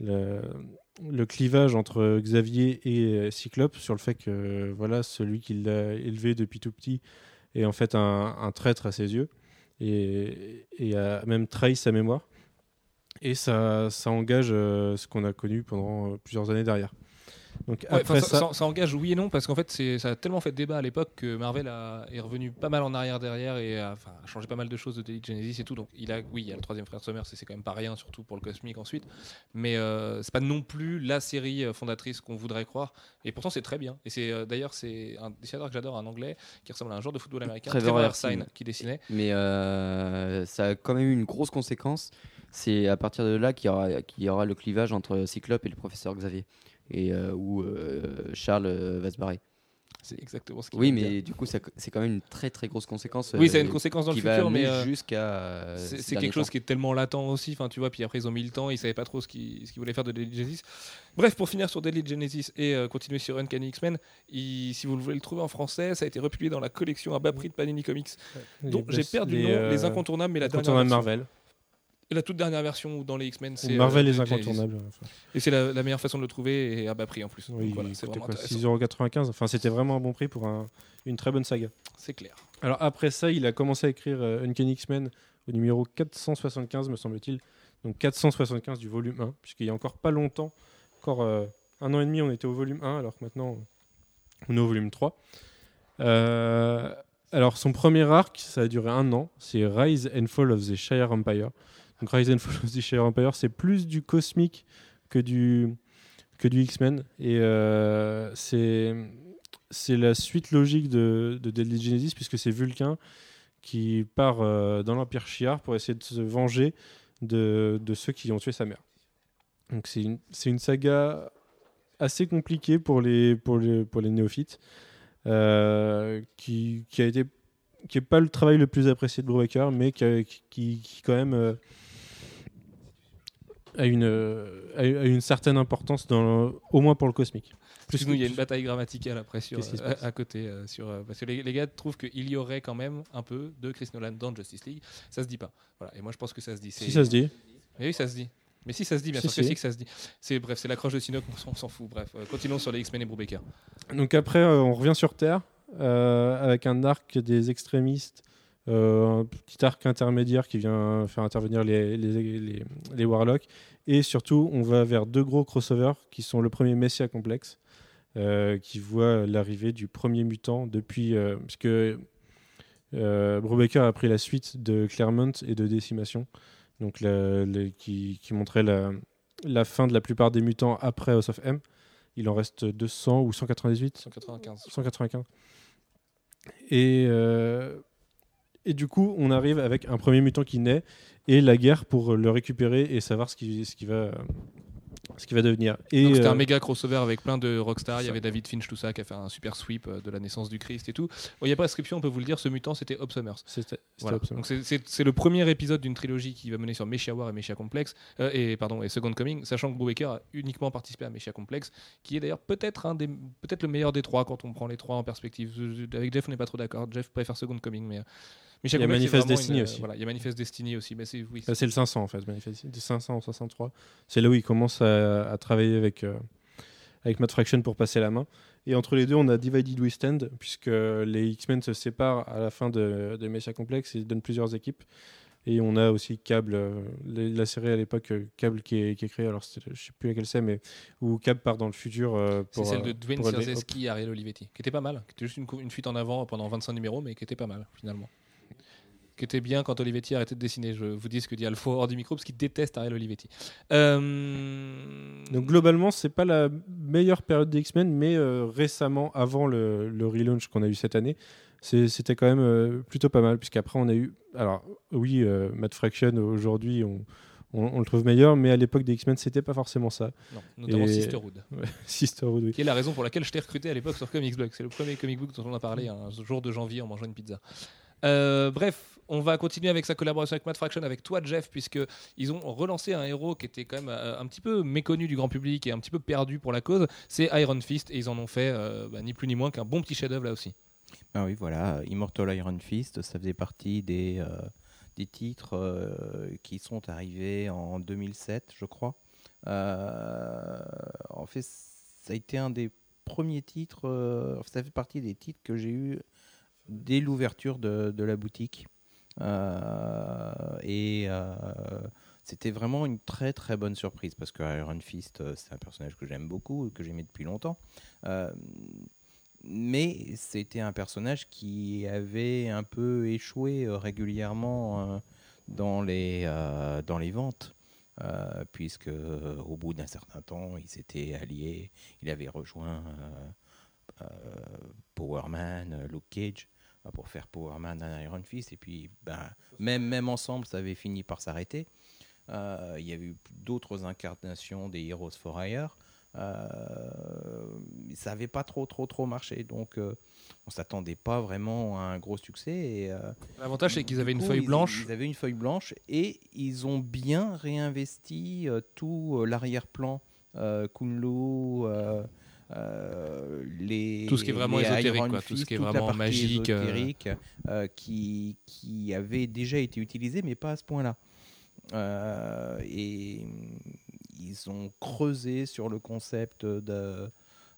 le clivage entre Xavier et euh, Cyclope sur le fait que voilà celui qui l'a élevé depuis tout petit est en fait un, traître à ses yeux et, a même trahi sa mémoire. Et ça, engage ce qu'on a connu pendant plusieurs années derrière. Donc Ouais, après enfin, ça, ça, ça engage oui et non parce qu'en fait c'est- ça a tellement fait débat à l'époque que Marvel a- est revenu pas mal en arrière derrière et a, changé pas mal de choses de Daily Genesis et tout donc il a oui il y a le troisième frère Summers et c'est quand même pas rien surtout pour le cosmique ensuite mais euh, c'est pas non plus la série euh, fondatrice qu'on voudrait croire et pourtant c'est très bien et c'est euh, d'ailleurs c'est un dessinateur que j'adore un anglais qui ressemble à un joueur de football américain Trevor Trevor Ersine. Ersine qui dessinait Mais euh, ça a quand même eu une grosse conséquence. C'est à partir de là qu'il y, aura, qu'il y aura le clivage entre Cyclope et le professeur Xavier. Et euh, où euh, Charles euh, va se barrer. c'est exactement ce qu'il Oui, dire. mais du coup, c'est quand même une très très grosse conséquence. oui c'est une conséquence dans le futur mais euh, jusqu'à. C'est quelque chose temps. qui est tellement latent aussi. Enfin, tu vois, puis après ils ont mis le temps, ils savaient pas trop ce qu'ils voulaient faire de Deadly Genesis. Bref, pour finir sur Deadly Genesis et euh, continuer sur Uncanny X-Men, si vous voulez le trouver en français, ça a été republié dans la collection à bas prix de Panini Comics. les Donc j'ai perdu le les, nom, euh, les incontournables, mais la dernière incontournables version. Marvel. La toute dernière version dans les X-Men, c'est Marvel euh, les incontournables. Et c'est la, la meilleure façon de le trouver et à bas prix en plus. Oui, voilà, quoi, intéressant. 6,95€. Enfin, c'était vraiment un bon prix pour un- une très bonne saga. C'est clair. Alors après ça, il a commencé à écrire euh, Uncanny X-Men au numéro 475, me semble-t-il. Donc 475 du volume 1, puisqu'il y a encore pas longtemps, encore euh, un an et demi, on était au volume 1, alors que maintenant, on est au volume 3. Euh, alors son premier arc, ça a duré un an, c'est Rise and Fall of the Shire Empire. Donc Rise and Fall of the Empire, c'est plus du cosmique que du, que du X-Men. Et euh, c'est la suite logique de, de Deadly Genesis, puisque c'est Vulcain qui part euh, dans l'Empire Shi'ar pour essayer de se venger de, de ceux qui ont tué sa mère. Donc c'est une, une saga assez compliquée pour les, pour les, pour les néophytes, euh, qui, qui a été qui n'est pas le travail le plus apprécié de Brubaker, mais qui, qui, quand même a, une, euh, a, a une certaine importance, dans, au moins pour le cosmique. Plus nous, il y a que- une bataille grammaticale après sur, euh, à, à côté. euh, sur, euh, parce que les, les gars trouvent qu'il y aurait quand même un peu de Chris Nolan dans Justice League. Ça se dit pas. Voilà. Et moi, je pense que ça se dit. Si ça se dit. Mais oui, ça se dit. Mais si ça se dit, bien Si, sûr que si. si que ça se dit. C'est bref, c'est l'accroche de Sinoc, on s'en- fout. Bref, euh, continuons sur les X-Men et Brubaker. Donc après, euh, on revient sur Terre euh, avec un arc des extrémistes, euh, un petit arc intermédiaire qui vient faire intervenir les, les, les, les Warlocks. Et surtout, on va vers deux gros crossovers qui sont le premier Messia Complex, euh, qui voit l'arrivée du premier mutant depuis. euh, parce que euh, Brubaker a pris la suite de Claremont et de Décimation, donc la- qui, qui montrait la, la fin de la plupart des mutants après House of M. Il en reste 200 ou 198 195. 195. Et, euh, et du coup, on arrive avec un premier mutant qui naît et la guerre pour le récupérer et savoir ce qui, ce qui, va, ce qui va devenir. Et, c'était euh, un méga crossover avec plein de rockstars. Il y avait David Finch, tout ça, qui a fait un super sweep euh, de la naissance du Christ et tout. Bon, Il y a pas d'inscription, on peut vous le dire. Ce mutant, c'était Hope Summers. c'était- c'était Voilà. absolument- Donc c'est- le premier épisode d'une trilogie qui va mener sur Meshia War et Meshia Complex euh, et pardon et Second Coming, sachant que Brubaker a uniquement participé à Meshia Complex, qui est d'ailleurs peut-être un des peut-être le meilleur des trois quand on prend les trois en perspective. Avec Jeff, on n'est pas trop d'accord. Jeff préfère Second Coming, mais euh, Il y a Manifest Destiny une, euh, aussi. Voilà, il y a Manifest Destiny aussi, mais c'est oui. Là, c'est le 500 en fait, Manifest- de 563. C'est là où il commence à, à travailler avec, euh, avec Matt Fraction pour passer la main. Et entre les deux, on a Divided We Stand, puisque les X-Men se séparent à la fin de, de Messiah Complex et donnent plusieurs équipes. Et on a aussi Cable, euh, la série à l'époque, euh, Cable qui est, qui est créée, alors je sais plus laquelle c'est, mais où Cable part dans le futur. euh, C'est celle de euh, Dwayne Sierzeski et Ariel Olivetti, qui était pas mal, qui était juste une, une fuite en avant pendant 25 numéros, mais qui était pas mal finalement. Qui était bien quand Olivetti a arrêté de dessiner. Je vous dis ce que dit Alpha hors du micro, parce qu'il déteste Ariel Olivetti. Euh, Donc globalement, c'est pas la meilleure période des X-Men, mais euh, récemment, avant le, le relaunch qu'on a eu cette année, c'était quand même euh, plutôt pas mal, puisqu'après on a eu... Alors oui, Matt Fraction, aujourd'hui, on, on- on le trouve meilleur, mais à l'époque des X-Men, c'était pas forcément ça. non, notamment Et- Sisterhood, (laughs) Sisterhood, oui. qui est la raison pour laquelle je t'ai recruté à l'époque sur Comics Blog. C'est le premier comic book dont on a parlé un jour de janvier en mangeant une pizza. Bref, on va continuer avec sa collaboration avec Matt Fraction, avec toi Jeff, puisque ils ont relancé un héros qui était quand même euh, un petit peu méconnu du grand public et un petit peu perdu pour la cause. C'est Iron Fist et ils en ont fait euh, bah, ni plus ni moins qu'un bon petit chef-d'œuvre là aussi. Ah oui, voilà, Immortal Iron Fist, ça faisait partie des, euh, des titres qui sont arrivés en 2007, je crois. En fait, ça a été un des premiers titres, ça fait partie des titres que j'ai eu dès l'ouverture de la boutique. Euh, et euh, c'était vraiment une très très bonne surprise parce que Iron Fist, euh, c'est un personnage que j'aime beaucoup, que j'aimais depuis longtemps. Mais c'était un personnage qui avait un peu échoué régulièrement dans, les, dans les ventes. puisque au bout d'un certain temps, il s'était allié, il avait rejoint Power Man, Luke Cage, pour faire Power Man et Iron Fist, et puis ben, même, même ensemble, ça avait fini par s'arrêter. Euh, il y a eu d'autres incarnations des Heroes for Hire. Euh, ça n'avait pas trop, trop, trop marché. Donc, euh, on s'attendait pas vraiment à un gros succès. Euh, L'avantage, c'est qu'ils avaient une feuille ils- blanche. Ils avaient une feuille blanche et ils ont bien réinvesti tout l'arrière-plan, Kunlu, euh, les Tout ce qui est vraiment ésotérique, tout ce qui est vraiment magique, euh. euh, qui qui avait déjà été utilisé, mais pas à ce point-là. Euh, et ils ont creusé sur le concept de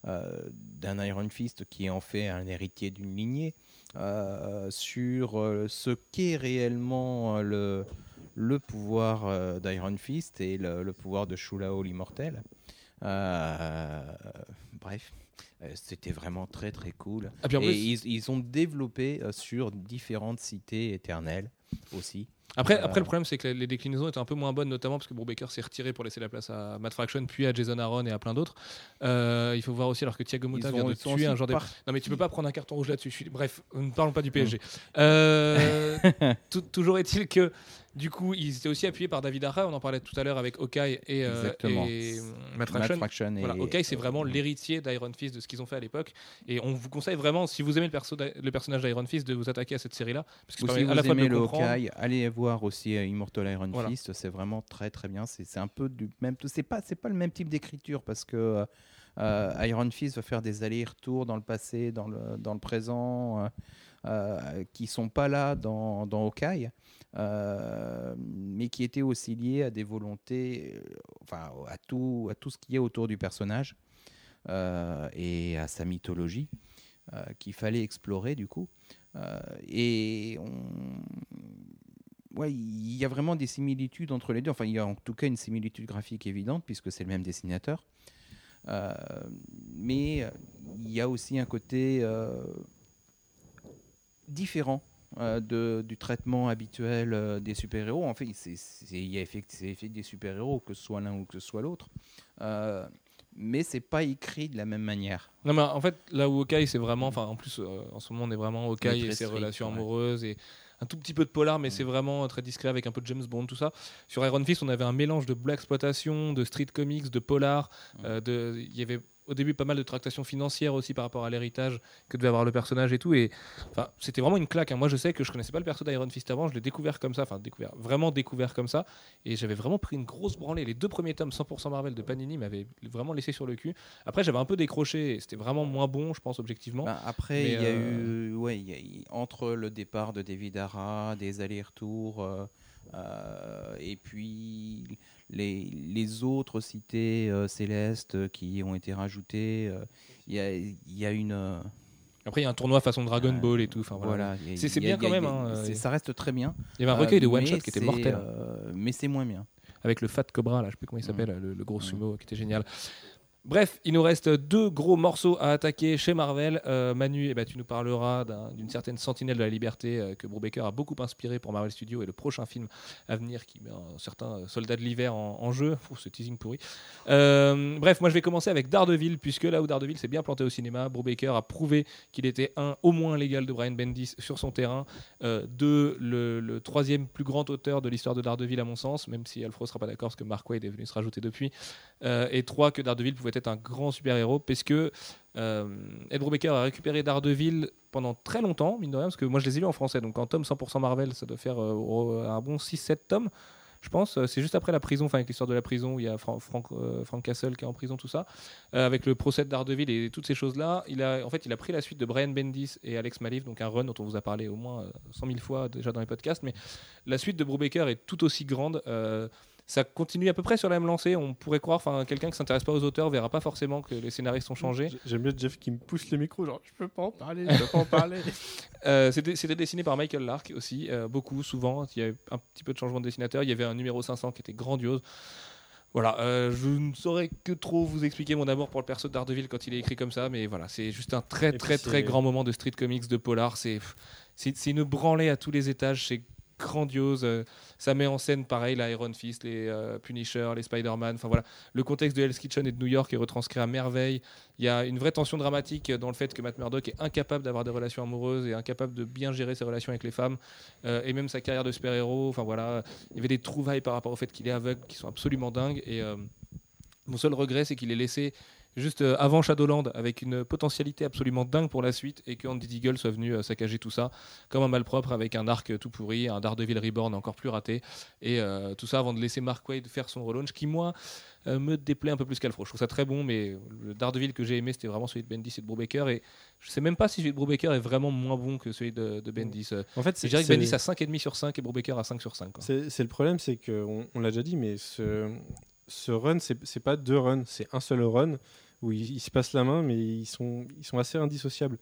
euh, d'un Iron Fist qui en fait un héritier d'une lignée, euh, sur euh, ce qu'est réellement euh, le, le pouvoir euh, d'Iron Fist et le, le pouvoir de Shulao l'immortel. Bref, euh, c'était vraiment très très cool. Ah, et ils, ils ont développé euh, sur différentes cités éternelles aussi. Après, Euh, après, le problème, c'est que les déclinaisons étaient un peu moins bonnes, notamment parce que Brubaker s'est retiré pour laisser la place à Matt Fraction, puis à Jason Aaron et à plein d'autres. Euh, il faut voir aussi, alors que Thiago Motta vient de tuer un genre de. Non, mais tu peux pas prendre un carton rouge là-dessus. Bref, ne parlons pas du Mm. PSG. Euh, (laughs) tou- toujours est-il que, du coup, ils étaient aussi appuyés par David Ara. On en parlait tout à l'heure avec Hawkeye et, euh, et, euh, Matt Matt Fraction. Fraction et- Voilà, Hawkeye, c'est vraiment l'héritier d'Iron Fist de ce qu'ils ont fait à l'époque. Et on vous conseille vraiment, si vous aimez le, perso le personnage d'Iron Fist, de vous attaquer à cette série-là. Parce que Ou si vous à la aimez le. Hawkeye, allez voir aussi euh, Immortal Iron Voilà. Fist, c'est vraiment très très bien. C'est un peu du même, c'est pas c'est pas le même type d'écriture parce que euh, Iron Fist va faire des allers-retours dans le passé, dans le dans le présent, euh, euh, qui sont pas là dans dans Hawkeye, euh, mais qui étaient aussi liés à des volontés, euh, enfin à tout à tout ce qui est autour du personnage euh, et à sa mythologie euh, qu'il fallait explorer du coup. Euh, et ouais, il y a vraiment des similitudes entre les deux. Enfin, il y a en tout cas une similitude graphique évidente puisque c'est le même dessinateur. Euh, mais euh, il y a aussi un côté euh, différent euh, de, du traitement habituel euh, des super-héros. En fait, il y a effect- c'est effet des super-héros, que ce soit l'un ou que ce soit l'autre. Euh, mais c'est pas écrit de la même manière. Non, mais en fait, là où Hawkeye, c'est vraiment. Enfin, en plus, euh, en ce moment, on est vraiment Hawkeye et ses strict, relations ouais. amoureuses et un tout petit peu de polar, mais c'est vraiment très discret avec un peu de James Bond, tout ça. Sur Iron Fist, on avait un mélange de black exploitation, de street comics, de polar. de- Il y avait au début pas mal de tractations financières aussi par rapport à l'héritage que devait avoir le personnage et tout. Et enfin, c'était vraiment une claque. hein. Moi, je sais que je connaissais pas le perso d'Iron Fist avant. Je l'ai découvert comme ça, enfin découvert, vraiment découvert comme ça. Et j'avais vraiment pris une grosse branlée. Les deux premiers tomes 100% Marvel de Panini m'avaient vraiment laissé sur le cul. Après, j'avais un peu décroché. C'était vraiment moins bon, je pense, objectivement. Ben, après, il y a euh, eu, ouais, y a- entre le départ de David Ara, des allers-retours, euh, euh, et puis les, les autres cités euh, célestes qui ont été rajoutées, euh, il y, a, il y a une. Après, il y a un tournoi façon Dragon. Ball et tout. Enfin, voilà. C'est- a- bien quand a- même, hein, ça reste très bien. Il y avait un recueil de one shot mais qui était mortel. mais c'est moins bien. avec le Fat Cobra, là, je sais plus comment il s'appelle, le, le gros sumo qui était génial. Bref, il nous reste deux gros morceaux à attaquer chez Marvel. Euh, Manu, eh ben, tu nous parleras d'un- d'une certaine sentinelle de la liberté euh, que Brubaker a beaucoup inspiré pour Marvel Studios et le prochain film à venir qui met un certain euh, soldat de l'hiver en, jeu. Ce teasing pourri. Euh, bref, moi je vais commencer avec Daredevil, puisque là où Daredevil s'est bien planté au cinéma, Brubaker a prouvé qu'il était un au moins légal de Brian Bendis sur son terrain, deux le, troisième plus grand auteur de l'histoire de Daredevil à mon sens, même si Alfred sera pas d'accord parce que Mark Wade est venu se rajouter depuis, et trois que Daredevil pouvait être un grand super héros, parce que euh, Ed Brubaker a récupéré Daredevil pendant très longtemps, mine de rien, parce que moi je les ai lus en français, donc en tome 100% Marvel, ça doit faire euh, un bon 6-7 tomes. Je pense, Euh, c'est juste après la prison, enfin avec l'histoire de la prison où il y a Frank, Castle qui est en prison, tout ça, avec le procès de Daredevil et toutes ces choses-là. Il a, en fait, il a pris la suite de Brian Bendis et Alex Maliv, donc un run dont on vous a parlé au moins euh, 100 000 fois déjà dans les podcasts, mais la suite de Brubaker est tout aussi grande. Ça continue à peu près sur la même lancée. On pourrait croire, enfin, quelqu'un qui s'intéresse pas aux auteurs verra pas forcément que les scénaristes ont changé. J'aime bien Jeff qui me pousse le micro, genre je peux pas en parler, je (laughs) peux pas en parler. Euh, C'était dessiné par Michael Lark aussi, euh, beaucoup, souvent. Il y avait un petit peu de changement de dessinateur. Il y avait un numéro 500 qui était grandiose. Voilà, euh, je ne saurais que trop vous expliquer mon amour pour le perso de Daredevil quand il est écrit comme ça, mais voilà, c'est juste un très très très grand moment de street comics, de polar. C'est c'est c'est une branlée à tous les étages, c'est grandiose. euh, ça met en scène pareil la Iron Fist, les euh, Punisher, les Spider-Man. Enfin voilà, le contexte de Hell's Kitchen et de New York est retranscrit à merveille. Il y a une vraie tension dramatique dans le fait que Matt Murdock est incapable d'avoir des relations amoureuses et incapable de bien gérer ses relations avec les femmes euh, et même sa carrière de super-héros. Enfin voilà, il y avait des trouvailles par rapport au fait qu'il est aveugle qui sont absolument dingues. Et euh, mon seul regret, c'est qu'il est laissé juste euh, avant Shadowland avec une potentialité absolument dingue pour la suite et que Andy Deagle soit venu euh, saccager tout ça comme un malpropre avec un arc tout pourri, un Daredevil Reborn encore plus raté et euh, tout ça avant de laisser Mark Wade faire son relaunch qui moi euh, me déplaît un peu plus qu'Alfro. Je trouve ça très bon mais le Daredevil que j'ai aimé c'était vraiment celui de Bendis et de Brubaker et je sais même pas si celui de Brubaker est vraiment moins bon que celui de, de Bendis. En fait, c'est que Bendis a 5,5 sur 5 et Brubaker a 5 sur 5. quoi. c'est le problème, c'est que on, on l'a déjà dit, mais ce, ce run, c'est pas deux runs, c'est un seul run où ils, se passent la main, mais ils sont, assez indissociables.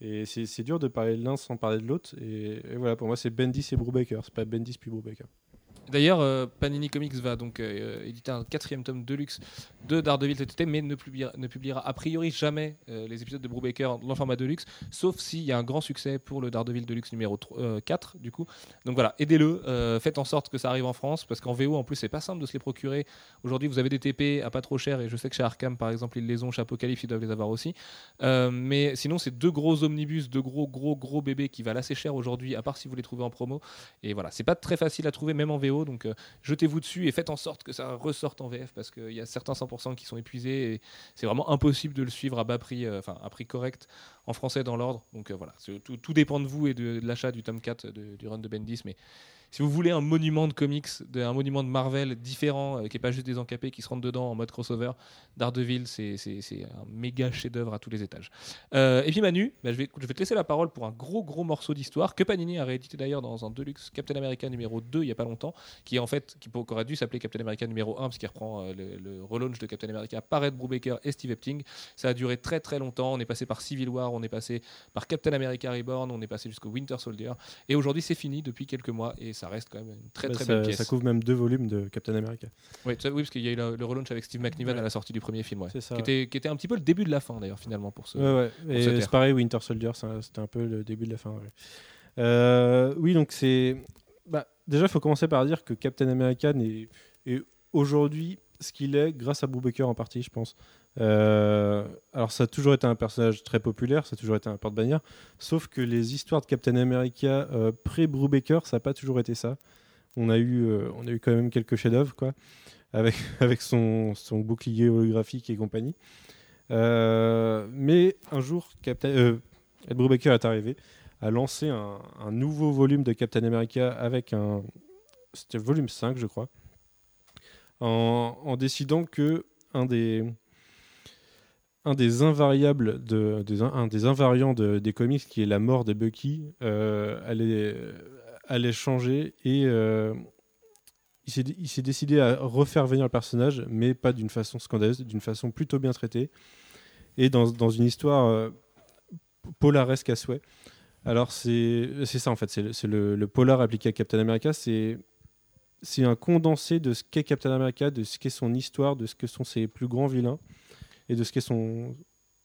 Et c'est dur de parler de l'un sans parler de l'autre. Et, et voilà, pour moi, c'est Bendis et Brubaker. C'est pas Bendis puis Brubaker. D'ailleurs, euh, Panini Comics va donc euh, éditer un quatrième tome de luxe de Daredevil cet été, mais ne publiera, a priori jamais euh, les épisodes de Brubaker dans le format de luxe, sauf s'il y a un grand succès pour le Daredevil de luxe numéro 3, euh, 4, du coup. Donc voilà, aidez-le, euh, faites en sorte que ça arrive en France, parce qu'en VO, en plus, c'est pas simple de se les procurer. Aujourd'hui, vous avez des TP à pas trop cher, et je sais que chez Arkham, par exemple, ils les ont, chez Apocalypse, ils doivent les avoir aussi. Euh, mais sinon, c'est deux gros omnibus, deux gros, gros, gros bébés qui valent assez cher aujourd'hui, à part si vous les trouvez en promo. Et voilà, c'est pas très facile à trouver, même en VO, donc euh, jetez-vous dessus et faites en sorte que ça ressorte en VF parce qu'il y a certains 100% qui sont épuisés et c'est vraiment impossible de le suivre à bas prix, euh, enfin à prix correct en français dans l'ordre. Donc euh, voilà, tout, dépend de vous et de, l'achat du tome 4 de- du run de Bendis. Mais si vous voulez un monument de comics, un monument de Marvel différent, euh, qui n'est pas juste des encapés qui se rentrent dedans en mode crossover, Daredevil, c'est un méga chef-d'œuvre à tous les étages. Euh, et puis Manu, bah, je, vais, te laisser la parole pour un gros gros morceau d'histoire que Panini a réédité d'ailleurs dans un Deluxe Captain America numéro 2 il n'y a pas longtemps, qui en fait, qui pour- aurait dû s'appeler Captain America numéro 1 parce qu'il reprend euh, le, relaunch de Captain America par Ed Brubaker et Steve Epting. Ça a duré très très longtemps. On est passé par Civil War, on est passé par Captain America Reborn, on est passé jusqu'au Winter Soldier. Et aujourd'hui c'est fini depuis quelques mois ça reste quand même une très Bah, très ça, belle pièce. ça couvre même deux volumes de Captain America. Ça- oui, parce qu'il y a eu le, le relaunch avec Steve McNiven Ouais. à la sortie du premier film, ouais. C'est ça. qui, était, qui était un petit peu le début de la fin d'ailleurs finalement pour ce. Ouais, ouais. c'est pareil, Winter Soldier, c'était un peu le début de la fin. Euh, oui, donc c'est. Bah, déjà, il faut commencer par dire que Captain America est, est aujourd'hui ce qu'il est grâce à Brubaker en partie, je pense. Euh, alors, ça a toujours été un personnage très populaire, ça a toujours été un porte-bannière, sauf que les histoires de Captain America euh, pré-Brubaker, ça n'a pas toujours été ça. On a eu, euh, on a eu quand même quelques chefs-d'œuvre, quoi, avec, (laughs) avec son, son bouclier holographique et compagnie. Euh, mais un jour, Ed Brubaker est arrivé, a lancé un, un nouveau volume de Captain America avec un. C'était volume 5, je crois. En, en décidant que un des. Un des invariables, de, des, invariants de- des comics, qui est la mort de Bucky, euh, allait, allait changer et euh, il s'est décidé à refaire venir le personnage, mais pas d'une façon scandaleuse, d'une façon plutôt bien traitée et dans, une histoire euh, polaresque à souhait. Alors c'est ça en fait, c'est le polar appliqué à Captain America, c'est c'est un condensé de ce qu'est Captain America, de ce qu'est son histoire, de ce que sont ses plus grands vilains et de ce qu'est son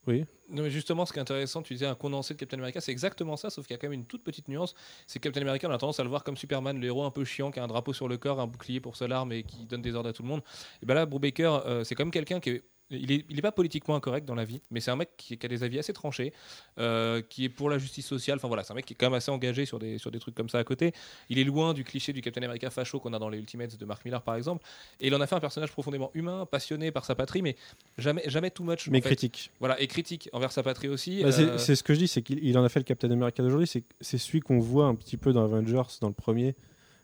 oui Non, mais justement, ce qui est intéressant, tu disais un condensé de Captain America, c'est exactement ça, sauf qu'il y a quand même une toute petite nuance. C'est Captain America, on a tendance à le voir comme Superman, le héros un peu chiant, qui a un drapeau sur le corps, un bouclier pour seule arme et qui donne des ordres à tout le monde. Et ben là, Brubaker, euh, c'est quand même quelqu'un qui est. Il est, il est pas politiquement incorrect dans la vie, mais c'est un mec qui, qui a des avis assez tranchés, euh, qui est pour la justice sociale. Enfin voilà, c'est un mec qui est quand même assez engagé sur des, sur des trucs comme ça à côté. Il est loin du cliché du Captain America facho qu'on a dans les Ultimates de Mark Millar par exemple. Et il en a fait un personnage profondément humain, passionné par sa patrie, mais jamais, jamais too much. mais en fait. critique. Voilà, et critique envers sa patrie aussi. Bah, c'est Euh, c'est ce que je dis, c'est qu'il il en a fait le Captain America d'aujourd'hui, c'est celui qu'on voit un petit peu dans Avengers, dans le premier.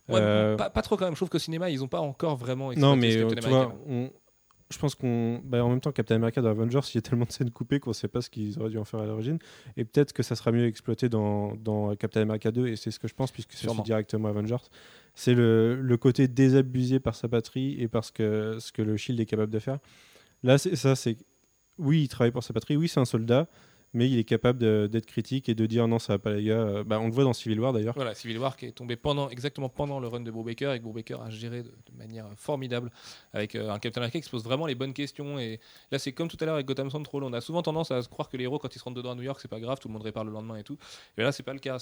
ouais, Euh, pas, pas trop quand même. Je trouve qu'au cinéma, ils n'ont pas encore vraiment non mais America. on- je pense qu'on. bah, en même temps, Captain America dans Avengers, il y a tellement de scènes coupées qu'on sait pas ce qu'ils auraient dû en faire à l'origine. Et peut-être que ça sera mieux exploité dans, dans Captain America 2, et c'est ce que je pense, puisque c'est directement Avengers. C'est le, le côté désabusé par sa patrie et parce que ce que le Shield est capable de faire. Là, c'est ça, c'est. Oui, il travaille pour sa patrie, oui, c'est un soldat, mais il est capable d'être critique et de dire non, ça va pas, les gars. Euh, Bah, on le voit dans Civil War d'ailleurs. Voilà, Civil War qui est tombé pendant, exactement pendant le run de Brubaker et que Brubaker a géré de, manière formidable avec euh, un Captain America qui se pose vraiment les bonnes questions. Et là, c'est comme tout à l'heure avec Gotham Central, on a souvent tendance à se croire que les héros, quand ils se rentrent dedans à New York, c'est pas grave, tout le monde répare le lendemain et tout. Mais là, c'est pas le cas.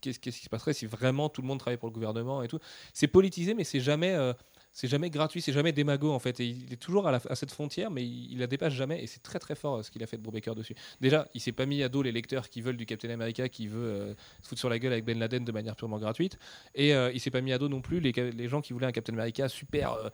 Qu'est-ce qui se passerait si vraiment tout le monde travaillait pour le gouvernement et tout? C'est politisé, mais c'est jamais. euh, c'est jamais gratuit, c'est jamais démago en fait. Et il est toujours à, la- à cette frontière, mais il, il la dépasse jamais. Et c'est très très fort euh, ce qu'il a fait de Brubaker dessus. Déjà, il s'est pas mis à dos les lecteurs qui veulent du Captain America, qui veut euh, se foutre sur la gueule avec Ben Laden de manière purement gratuite. Et euh, il s'est pas mis à dos non plus les, les gens qui voulaient un Captain America super, euh,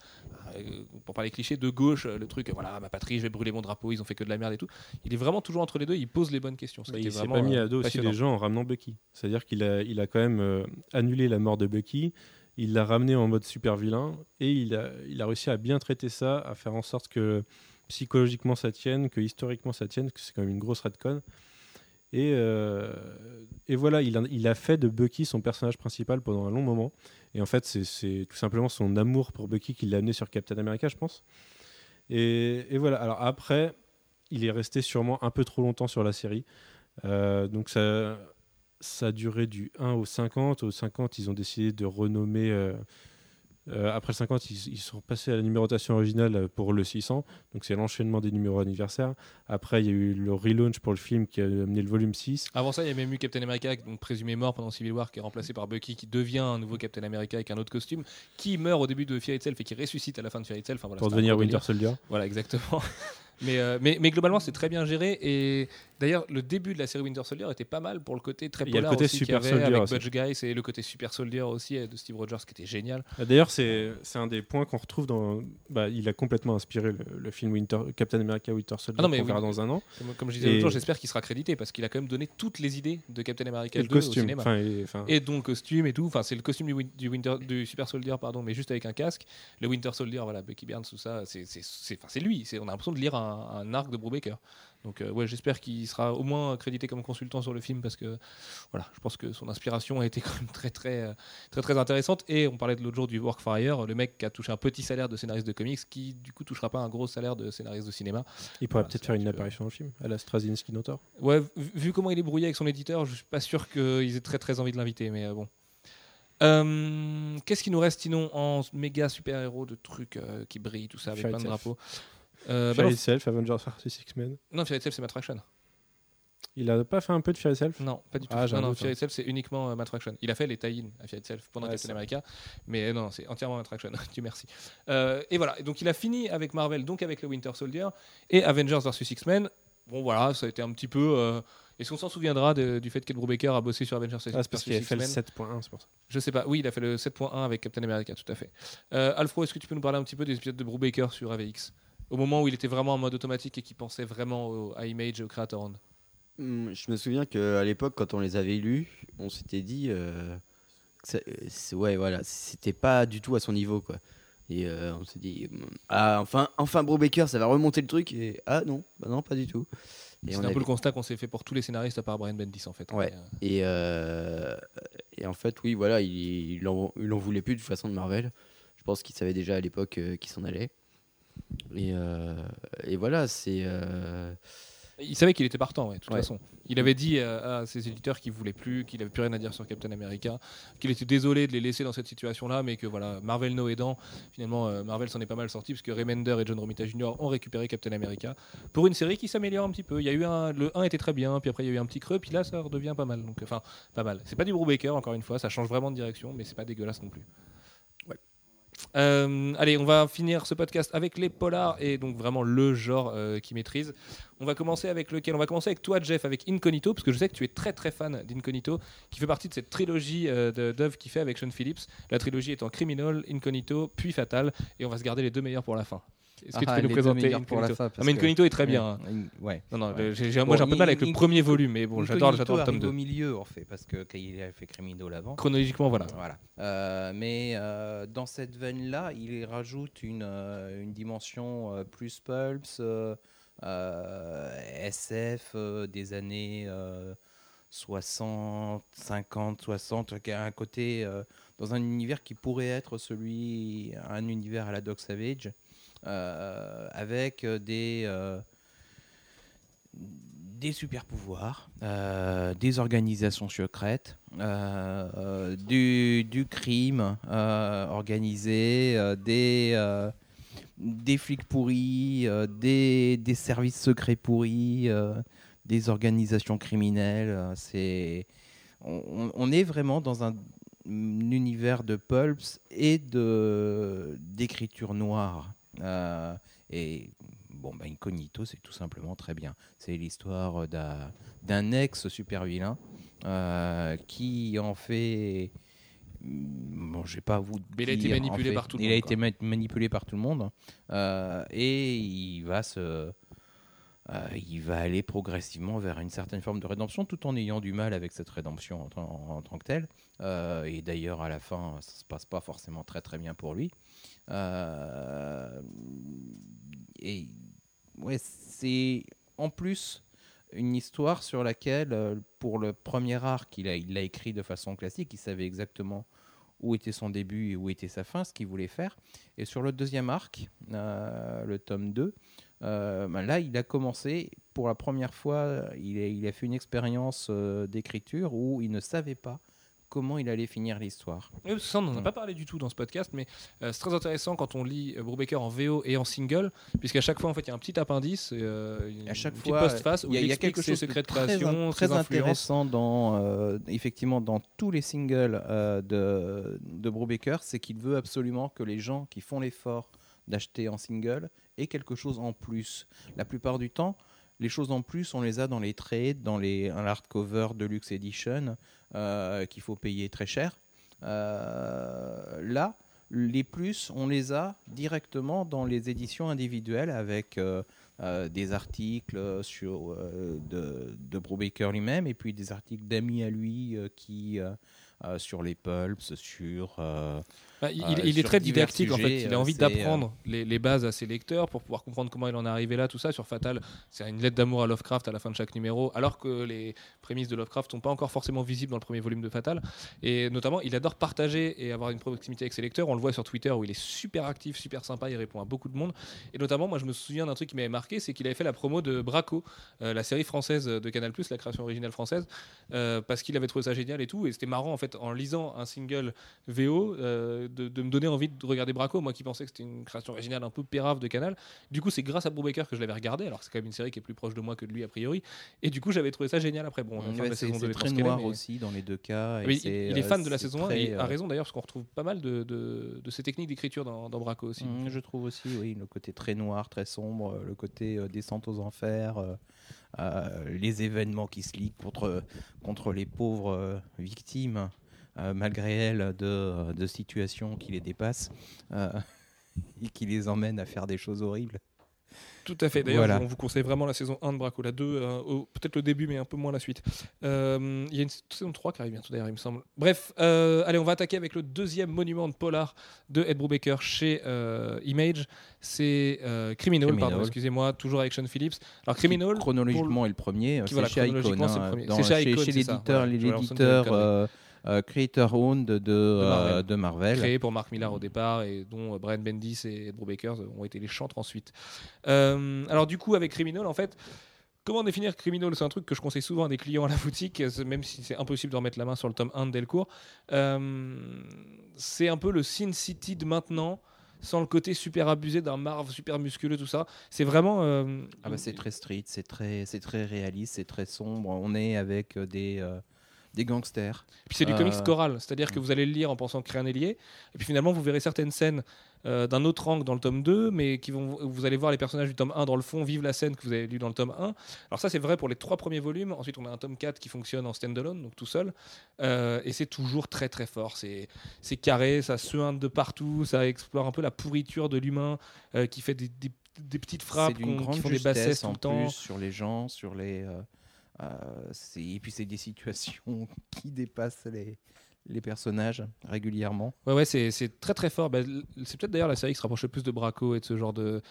euh, pour parler cliché, de gauche, le truc, voilà, ma patrie, je vais brûler mon drapeau, ils ont fait que de la merde et tout. Il est vraiment toujours entre les deux, il pose les bonnes questions. Ça il s'est pas mis à dos aussi des gens en ramenant Bucky. C'est-à-dire qu'il a, il a quand même annulé la mort de Bucky, il l'a ramené en mode super vilain, et il a, réussi à bien traiter ça, à faire en sorte que psychologiquement ça tienne, que historiquement ça tienne, que c'est quand même une grosse redcon. Et, euh, et voilà, il a, fait de Bucky son personnage principal pendant un long moment. Et en fait, c'est- tout simplement son amour pour Bucky qui l'a amené sur Captain America, je pense. Et, et voilà, alors après, il est resté sûrement un peu trop longtemps sur la série. Euh, donc ça, ça a duré du 1 au 50. Au 50, ils ont décidé de renommer. euh, euh, après le 50, ils, ils sont passés à la numérotation originale pour le 600. Donc c'est l'enchaînement des numéros anniversaires. Après, il y a eu le relaunch pour le film qui a amené le volume 6. Avant ça, il y a même eu Captain America, donc présumé mort pendant Civil War, qui est remplacé par Bucky, qui devient un nouveau Captain America avec un autre costume, qui meurt au début de Fear Itself et qui ressuscite à la fin de Fear Itself. Enfin, voilà, pour devenir. Winter Soldier. Voilà, exactement. (laughs) mais, euh, mais, mais globalement, c'est très bien géré. Et d'ailleurs, le début de la série Winter Soldier était pas mal pour le côté très Il y a le polar côté Super Soldier avec aussi. Budge Guys et le côté Super Soldier aussi euh, de Steve Rogers qui était génial. Ah, D'ailleurs, c'est un des points qu'on retrouve dans. Bah, il a complètement inspiré le, le film Winter, Captain America Winter Soldier Ah qu'on oui. verra dans un an. Comme, je disais l'autre jour, j'espère qu'il sera crédité parce qu'il a quand même donné toutes les idées de Captain America Et le 2 au costume. cinéma. Enfin, et- enfin, Et donc costume et tout. Enfin, c'est le costume du, Win- du Winter, du Super Soldier, pardon, mais juste avec un casque. Le Winter Soldier, voilà, Bucky Barnes, tout ça, c'est lui. On a l'impression de lire un, un arc de Brubaker. Donc euh, ouais, j'espère qu'il sera au moins crédité comme consultant sur le film parce que voilà, je pense que son inspiration a été (laughs) quand même très très euh, très très intéressante. Et on parlait de l'autre jour du Work for Hire, le mec qui a touché un petit salaire de scénariste de comics, qui du coup touchera pas un gros salaire de scénariste de cinéma. il pourrait voilà, peut-être c'est faire un une peu- apparition dans le film, à la Straczynski Notor. Ouais, vu- vu comment il est brouillé avec son éditeur, je suis pas sûr qu'ils aient très très envie de l'inviter, mais euh, bon. Euh, Qu'est-ce qui nous reste sinon en méga super héros de trucs euh, qui brillent, tout ça, avec plein de drapeaux? Euh, bah Itself, Avengers vs X-Men. non, Fear Itself, c'est Matt Fraction. Il a pas fait un peu de Fear Itself Non, pas du tout. Ah, non, non, Fear hein. Itself, c'est uniquement euh, Matt Fraction. Il a fait les tie-in à Fear Itself pendant Ouais, Captain. America, mais euh, non, non, c'est entièrement Matt Fraction. (laughs) Dieu merci. Euh, et voilà, donc il a fini avec Marvel, donc avec le Winter Soldier et Avengers vs X-Men. Bon voilà, ça a été un petit peu. euh, Est-ce qu'on s'en souviendra de- du fait qu'Ed Brubaker a bossé sur Avengers vs Ah, c'est parce qu'il a fait le X-Men? 7.1, c'est pour ça. Je sais pas. Oui, il a fait le 7.1 avec Captain America, tout à fait. Alfro, est-ce que tu peux nous parler un petit peu des épisodes de Brubaker sur AVX Au moment où il était vraiment en mode automatique et qu'il pensait vraiment au, à Image et au Creator Hand. Hum, Je me souviens qu'à l'époque, quand on les avait lus, on s'était dit. euh, que ça- euh, ouais, voilà, c'était pas du tout à son niveau, quoi. Et euh, on s'est dit, hum, ah, enfin, enfin, Brubaker, ça va remonter le truc. Et ah non, bah non, pas du tout. C'est un peu le constat qu'on s'est fait pour tous les scénaristes à part Brian Bendis en fait. Ouais. Et, euh, et en fait, oui, voilà, il, il, en, il en voulait plus de toute façon de Marvel. Je pense qu'il savait déjà à l'époque qu'il s'en allait. Et, euh, et voilà, c'est. euh, Il savait qu'il était partant, ouais, de toute Ouais. façon. Il avait dit à ses éditeurs qu'il voulait plus, qu'il avait plus rien à dire sur Captain America, qu'il était désolé de les laisser dans cette situation-là, mais que voilà, Marvel no aidant, finalement, euh, Marvel s'en est pas mal sorti parce que Remender et John Romita Jr. ont récupéré Captain America pour une série qui s'améliore un petit peu. Il y a eu un, le 1 était très bien, puis après il y a eu un petit creux, puis là ça redevient pas mal. Donc enfin, pas mal. C'est pas du Brubaker encore une fois, ça change vraiment de direction, mais c'est pas dégueulasse non plus. Euh, allez, on va finir ce podcast avec les polars et donc vraiment le genre euh, qui maîtrise. On va commencer avec lequel? On va commencer avec toi, Jeff, avec Incognito, parce que je sais que tu es très très fan d'Incognito, qui fait partie de cette trilogie euh, d'œuvres qu'il fait avec Sean Phillips. La trilogie étant Criminal, Incognito, puis Fatal, et on va se garder les deux meilleurs pour la fin. Est-ce que tu Ah, peux nous présenter pour la fin, Ah, parce mais que- Incognito est très bien. hein. Ouais. Non, non, Ouais. j'ai- moi j'ai un peu de mal avec le premier volume, mais bon, j'adore le tome arrive 2. au milieu, en fait, parce que qu'il a fait Criminal avant. Chronologiquement, voilà. Voilà. Euh, mais euh, dans cette veine-là, il rajoute une, euh, une dimension euh, plus pulps, euh, euh, SF des années euh, 60, 50, 60, qui a un côté dans un univers qui pourrait être celui, un univers à la Dog Savage, avec euh, des. euh, des super pouvoirs, euh, des organisations secrètes, euh, euh, du, crime euh, organisé, euh, des, euh, flics pourris, euh, des, services secrets pourris, euh, des organisations criminelles. euh, c'est, on, est vraiment dans un, un univers de pulps et d'écriture noire. Euh, et bon, bah, Incognito, c'est tout simplement très bien. C'est l'histoire d'un, d'un ex-super vilain euh, qui en fait. Bon, je vais pas vous. Mais il a été en manipulé fait, par tout le il monde, a été ma- manipulé par tout le monde. euh, et il va se. Euh, il va aller progressivement vers une certaine forme de rédemption tout en ayant du mal avec cette rédemption en, tant- que telle. Euh, et d'ailleurs, à la fin, ça se passe pas forcément très très bien pour lui. Euh, et ouais, c'est en plus une histoire sur laquelle, pour le premier arc, il a- l'a écrit de façon classique, il savait exactement où était son début et où était sa fin, ce qu'il voulait faire. Et sur le deuxième arc, le tome 2, euh, ben là, il a commencé, pour la première fois, il a, il a fait une expérience euh, d'écriture où il ne savait pas comment il allait finir l'histoire. Oui, ça, on n'en a pas parlé du tout dans ce podcast, mais euh, c'est très intéressant quand on lit euh, Brubaker en VO et en single, puisqu'à chaque fois, en fait, il y a un petit appendice, euh, une, à chaque une fois, postface où il y a, il, il y a explique quelque chose de secrets de très, création, très influences. intéressant dans, euh, effectivement, dans tous les singles euh, de, de Brubaker, c'est qu'il veut absolument que les gens qui font l'effort d'acheter en single aient quelque chose en plus. La plupart du temps, les choses en plus, on les a dans les trades, dans les hardcover Deluxe Edition euh, qu'il faut payer très cher. Euh, là, les plus, on les a directement dans les éditions individuelles avec euh, euh, des articles sur, de, de Brubaker lui-même et puis des articles d'amis à lui qui, sur les pulps, sur. Euh, Bah, il, Euh, il est très didactique en fait. Il a euh, envie c'est, d'apprendre les, les bases à ses lecteurs pour pouvoir comprendre comment il en est arrivé là, tout ça. Sur Fatal, c'est une lettre d'amour à Lovecraft à la fin de chaque numéro, alors que les prémices de Lovecraft sont pas encore forcément visibles dans le premier volume de Fatal. Et notamment, il adore partager et avoir une proximité avec ses lecteurs. On le voit sur Twitter où il est super actif, super sympa, il répond à beaucoup de monde. Et notamment, moi, je me souviens d'un truc qui m'avait marqué, c'est qu'il avait fait la promo de Braco, euh, la série française de Canal+, la création originale française, euh, parce qu'il avait trouvé ça génial et tout. Et c'était marrant en fait en lisant un single VO euh, de, de me donner envie de regarder Braco, moi qui pensais que c'était une création originale un peu pérave de Canal. Du coup, c'est grâce à Brubaker que je l'avais regardé, alors que c'est quand même une série qui est plus proche de moi que de lui a priori. Et du coup, j'avais trouvé ça génial après. Bon, ouais, c'est saison 2 c'est est très noir mais- aussi dans les deux cas. et mais il, est euh, fan de la saison 1 très, et a euh, raison d'ailleurs, parce qu'on retrouve pas mal de, de, de ces techniques d'écriture dans, dans Braco aussi. Mm, je trouve aussi, oui, le côté très noir, très sombre, euh, le côté euh, descente aux enfers, euh, euh, les événements qui se liguent contre, contre les pauvres euh, victimes, malgré elles, de, de situations qui les dépassent euh, (laughs) et qui les emmènent à faire des choses horribles. Tout à fait. D'ailleurs, Voilà. on vous conseille vraiment la saison 1 de Braco. La 2, euh, peut-être le début, mais un peu moins la suite. Euh, Il y a une saison 3 qui arrive bientôt, d'ailleurs, il me semble. Bref, euh, allez, on va attaquer avec le deuxième monument de polar de Ed Brubaker chez euh, Image. C'est euh, Criminal, Criminal. pardon, excusez-moi, toujours avec Sean Phillips. Alors, Criminal, Qui, chronologiquement est le premier, c'est voilà, chez Icon. chronologiquement, c'est le hein, C'est chez chez, l'éditeur, Anderson, l'éditeur euh, euh, Creator Owned de, euh, Marvel. de Marvel. créé pour Mark Millar au départ et dont euh, Brian Bendis et Ed Brubaker ont été les chantres ensuite. Euh, alors du coup avec Criminal en fait Comment définir Criminal? C'est un truc que je conseille souvent à des clients à la boutique, euh, même si c'est impossible de remettre la main sur le tome 1 de Delcourt. Euh, c'est un peu le Sin City de maintenant, sans le côté super abusé d'un Marv super musculeux, tout ça. C'est vraiment. euh, Ah bah, c'est très street, c'est très, c'est très réaliste, c'est très sombre. On est avec euh, des, euh, des gangsters. Et puis c'est du Euh, comics choral, c'est-à-dire que vous allez le lire en pensant que rien n'est lié, et puis finalement vous verrez certaines scènes euh, d'un autre angle dans le tome 2, mais qui vont, vous allez voir les personnages du tome 1 dans le fond vivre la scène que vous avez lue dans le tome 1. Alors ça c'est vrai pour les trois premiers volumes, ensuite on a un tome 4 qui fonctionne en standalone, donc tout seul, Euh, et c'est toujours très très fort, c'est c'est carré, ça suinte de partout, ça explore un peu la pourriture de l'humain euh, qui fait des, des- des petites frappes qui font des bassesses tout en le temps. plus sur les gens, sur les. Euh, et puis c'est des situations (laughs) qui dépassent les, les personnages régulièrement. Ouais, ouais, c'est très très fort. Bah, c'est peut-être d'ailleurs la série qui se rapproche le plus de Braco et de ce genre de,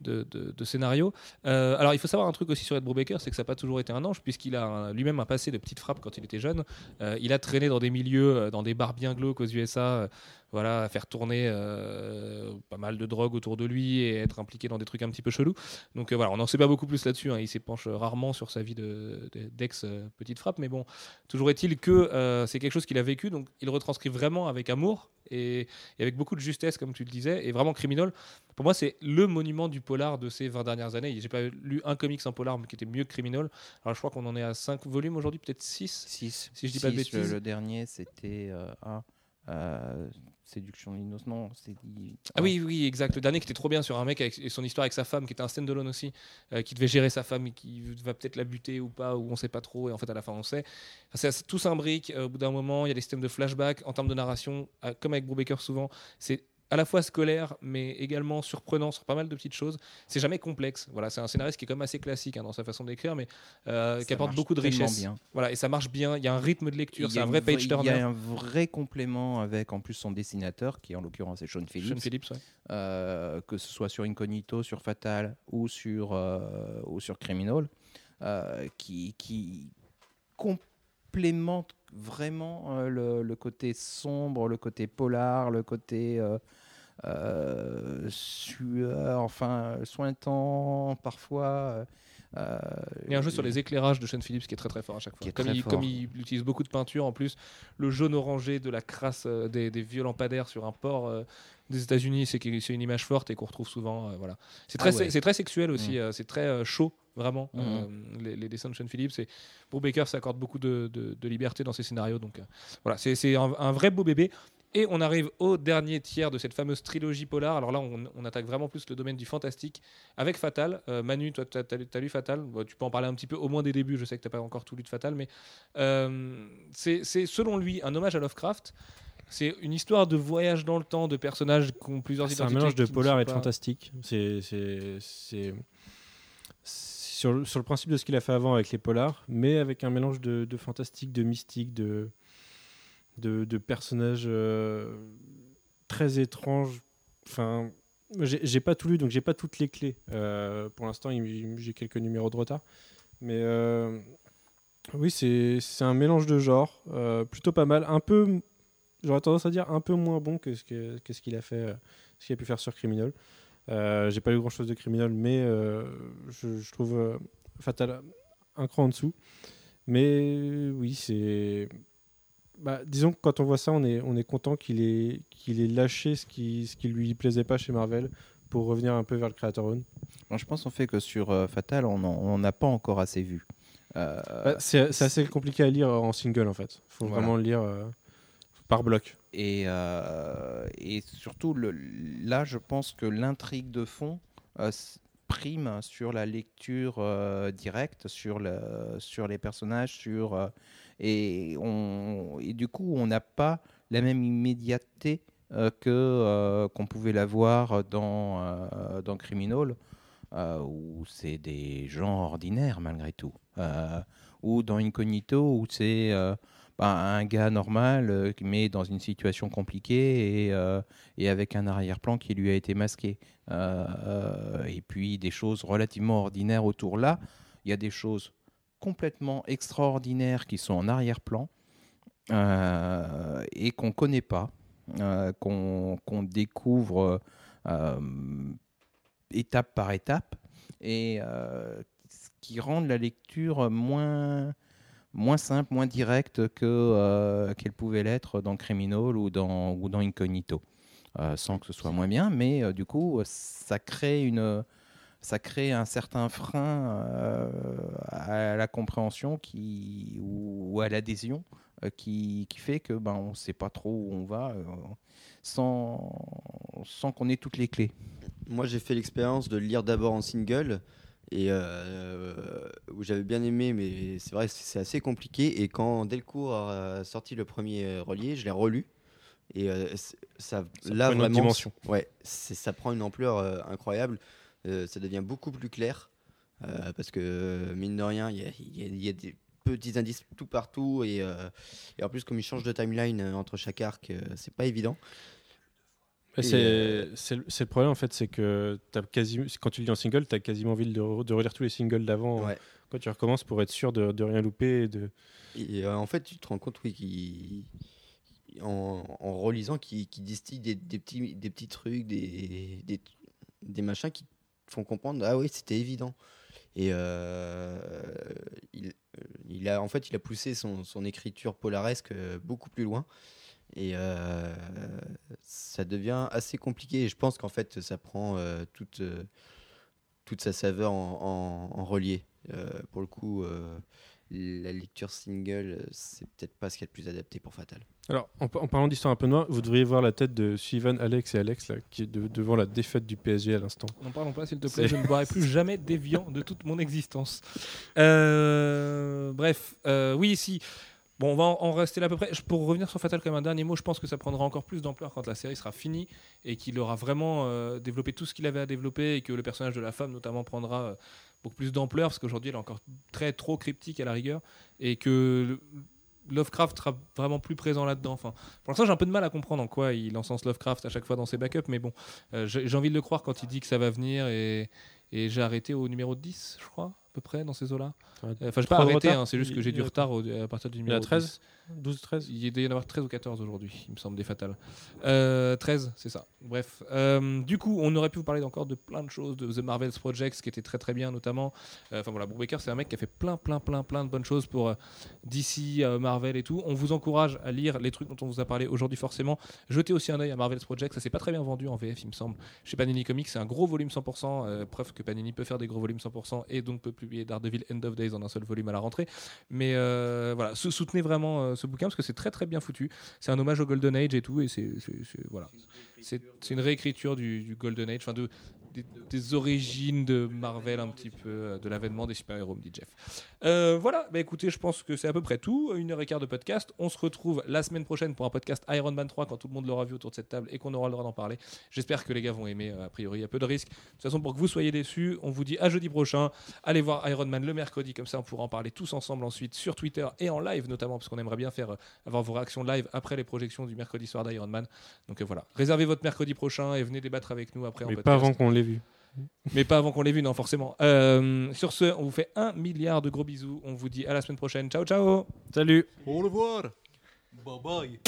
de, scénario. Euh, alors il faut savoir un truc aussi sur Ed Brubaker, c'est que ça n'a pas toujours été un ange, puisqu'il a lui-même un passé de petites frappes quand il était jeune. Euh, il a traîné dans des milieux, dans des bars bien glauques aux USA, voilà, à faire tourner euh, pas mal de drogue autour de lui et être impliqué dans des trucs un petit peu chelous. Donc euh, voilà, on n'en sait pas beaucoup plus là-dessus. hein. Il s'épanche rarement sur sa vie de- de- d'ex euh, petite frappe, mais bon, toujours est-il que c'est quelque chose qu'il a vécu, donc il retranscrit vraiment avec amour et, et avec beaucoup de justesse, comme tu le disais, et vraiment criminel. Pour moi, c'est le monument du polar de ces 20 dernières années. J'ai pas lu un comics en polar mais qui était mieux que criminel. Alors je crois qu'on en est à 5 volumes aujourd'hui, peut-être 6. 6. Si je dis pas de bêtises. Le, le dernier, c'était. euh, Séduction de l'innocence. Non, c'est. Ah oui, oui, exact. Le dernier qui était trop bien sur un mec avec, et son histoire avec sa femme, qui était un standalone aussi, euh, qui devait gérer sa femme et qui va peut-être la buter ou pas, ou on sait pas trop, et en fait à la fin on sait. Enfin, c'est- tout s'imbrique. euh, au bout d'un moment, il y a des systèmes de flashback en termes de narration, euh, comme avec Brubaker souvent. C'est à la fois scolaire, mais également surprenant sur pas mal de petites choses. C'est jamais complexe. Voilà, c'est un scénariste qui est quand même assez classique hein, dans sa façon d'écrire, mais euh, qui apporte beaucoup de richesse. bien. Voilà, et ça marche bien. Il y a un rythme de lecture. C'est un vrai page Il y turner. a un vrai complément avec en plus son dessinateur, qui en l'occurrence est Sean Phillips. Sean Phillips, ouais. euh, que ce soit sur Incognito, sur Fatal ou sur, euh, ou sur Criminal, qui, qui complémente vraiment le, le côté sombre, le côté polar, le côté sueur, enfin sointant parfois. euh, Il y a un jeu sur les éclairages de Sean Phillips qui est très très fort à chaque fois. Comme il, fort. comme il utilise beaucoup de peinture, en plus, le jaune orangé de la crasse euh, des, des vieux lampadaires sur un port euh, des États-Unis, c'est une image forte et qu'on retrouve souvent. euh, voilà. C'est Ah très, ouais. c'est très sexuel aussi, Mm. euh, c'est très euh, chaud, vraiment, euh, les, les dessins de Sean Phillips. Et Beau Baker s'accorde beaucoup de, de- de liberté dans ses scénarios. Donc euh, voilà, c'est c'est un, un vrai beau bébé. Et on arrive au dernier tiers de cette fameuse trilogie polar. Alors là, on, on attaque vraiment plus le domaine du fantastique avec Fatal. Euh, Manu, toi, tu as, lu Fatal? Tu peux en parler un petit peu, au moins des débuts. Je sais que tu n'as pas encore tout lu de Fatal, mais euh, c'est selon lui un hommage à Lovecraft. C'est une histoire de voyage dans le temps, de personnages qui ont plusieurs C'est un identités. mélange de polar et de pas- fantastique. C'est sur, le- sur le principe de ce qu'il a fait avant avec les polars, mais avec un mélange de, de fantastique, de mystique, de, de, personnages euh, très étranges. Enfin, j'ai pas tout lu, donc j'ai pas toutes les clés. Euh, pour l'instant, j'ai quelques numéros de retard. Mais euh, oui, c'est un mélange de genres, plutôt pas mal. Un peu, j'aurais tendance à dire un peu moins bon que ce qu'il a fait, ce qu'il a pu faire sur Criminal. J'ai pas lu grand chose de Criminal, mais je, je trouve Fatal un cran en dessous. Mais oui, c'est. Bah, disons que quand on voit ça, on est, on est content qu'il ait, qu'il ait lâché ce qui, ce qui lui plaisait pas chez Marvel pour revenir un peu vers le Creator Own. Bon, je pense en fait que sur euh, Fatal, on n'en a pas encore assez vu. Euh, Bah, c'est c'est assez compliqué à lire en single en fait. faut Voilà. vraiment le lire euh, par bloc. Et, et surtout, le, là, je pense que l'intrigue de fond prime sur la lecture euh, directe, sur, le, sur les personnages, sur, euh, et, on, et du coup, on n'a pas la même immédiateté euh, que qu'on pouvait l'avoir dans, dans Criminal, où c'est des gens ordinaires malgré tout, ou dans Incognito, où c'est un gars normal, euh, mais dans une situation compliquée et, euh, et avec un arrière-plan qui lui a été masqué. Euh, et puis des choses relativement ordinaires autour. Là, il y a des choses complètement extraordinaires qui sont en arrière-plan et qu'on ne connaît pas, qu'on découvre étape par étape et qui rend la lecture moins moins simple, moins directe que euh, qu'elle pouvait l'être dans Criminal ou dans ou dans Incognito, Euh, sans que ce soit moins bien, mais euh, du coup ça crée une ça crée un certain frein euh, à la compréhension qui ou, à l'adhésion qui, qui fait que ben, on ne sait pas trop où on va sans, sans qu'on ait toutes les clés. Moi, j'ai fait l'expérience de lire d'abord en single et euh, où j'avais bien aimé, mais c'est vrai, c'est assez compliqué. Et quand Delcourt a sorti le premier euh, relié, je l'ai relu. Et euh, ça, Ça là prend vraiment, dimension. ouais, ça prend une ampleur euh, incroyable. Euh, ça devient beaucoup plus clair euh, parce que euh, mine de rien, il y a, y y des petits indices tout partout et, euh, et en plus comme il change de timeline euh, entre chaque arc, euh, c'est pas évident. C'est euh, c'est le problème en fait, c'est que as quasi, quand tu lis en single, tu as quasiment envie de, re- de relire tous les singles d'avant Ouais. quand tu recommences pour être sûr de, de rien louper. Et de... Et euh, en fait, tu te rends compte, oui, en, en relisant, qui qui distille des, des petits, des petits trucs, des, des, des machins qui font comprendre, ah oui, c'était évident. Et euh, il, il a, en fait, il a poussé son, son écriture polaresque beaucoup plus loin. Et euh, ça devient assez compliqué. Et je pense qu'en fait, ça prend euh, toute, euh, toute sa saveur en, en, en relié. Euh, pour le coup, euh, la lecture single, c'est peut-être pas ce qu'il y a de plus adapté pour Fatal. Alors, en, en parlant d'histoire un peu noire, vous devriez voir la tête de Suivan, Alex et Alex là, qui est de- devant la défaite du PSG à l'instant. N'en parlons pas, s'il te plaît. Je ne boirai plus jamais (laughs) déviant de toute mon existence. Euh, bref, euh, oui, si. Bon, on va en rester là à peu près. Pour revenir sur Fatal comme un dernier mot, je pense que ça prendra encore plus d'ampleur quand la série sera finie et qu'il aura vraiment euh, développé tout ce qu'il avait à développer et que le personnage de la femme notamment prendra euh, beaucoup plus d'ampleur parce qu'aujourd'hui elle est encore très trop cryptique à la rigueur et que Lovecraft sera vraiment plus présent là-dedans. Enfin, pour l'instant, j'ai un peu de mal à comprendre en quoi il encense Lovecraft à chaque fois dans ses backups, mais bon, euh, j'ai envie de le croire quand il dit que ça va venir et, et j'ai arrêté au numéro 10, je crois, peu près, dans ces eaux-là. Euh, Enfin, j'ai Trop pas arrêté, hein, c'est juste que Il- j'ai du il- retard au- à partir du y en a numéro 13? 10. 12, 13 Il doit y en avoir 13 ou 14 aujourd'hui, il me semble, des fatales. Euh, 13, c'est ça. Bref. Euh, du coup, on aurait pu vous parler encore de plein de choses, de The Marvels Projects, qui était très très bien, notamment. Euh, Enfin voilà, Brubaker, c'est un mec qui a fait plein, plein, plein, plein de bonnes choses pour euh, DC, euh, Marvel et tout. On vous encourage à lire les trucs dont on vous a parlé aujourd'hui, forcément. Jetez aussi un œil à Marvels Projects, ça s'est pas très bien vendu en VF, il me semble. Chez Panini Comics, c'est un gros volume 100%, euh, preuve que Panini peut faire des gros volumes 100% et donc peut publier Daredevil End of Days en un seul volume à la rentrée. Mais euh, voilà, sou- soutenez vraiment euh, ce bouquin parce que c'est très très bien foutu. C'est un hommage au Golden Age et tout, et c'est voilà. C'est une réécriture du, Golden Age, des, des origines de Marvel un petit peu, euh, de l'avènement des super-héros, me dit Jeff. Euh, voilà, bah écoutez, je pense que c'est à peu près tout. Une heure et quart de podcast. On se retrouve la semaine prochaine pour un podcast Iron Man 3 quand tout le monde l'aura vu autour de cette table et qu'on aura le droit d'en parler. J'espère que les gars vont aimer. euh, A priori, il y a peu de risques. De toute façon, pour que vous soyez déçus, on vous dit à jeudi prochain. Allez voir Iron Man le mercredi, comme ça on pourra en parler tous ensemble ensuite sur Twitter et en live notamment, parce qu'on aimerait bien faire euh, avoir vos réactions live après les projections du mercredi soir d'Iron Man. Donc euh, voilà, réservez votre mercredi prochain et venez débattre avec nous après en Mais podcast. pas avant qu'on l'ait vu. Mais pas avant qu'on l'ait vu, non, forcément. Euh, sur ce, on vous fait un milliard de gros bisous. On vous dit à la semaine prochaine. Ciao, ciao Salut Au revoir. Bye bye.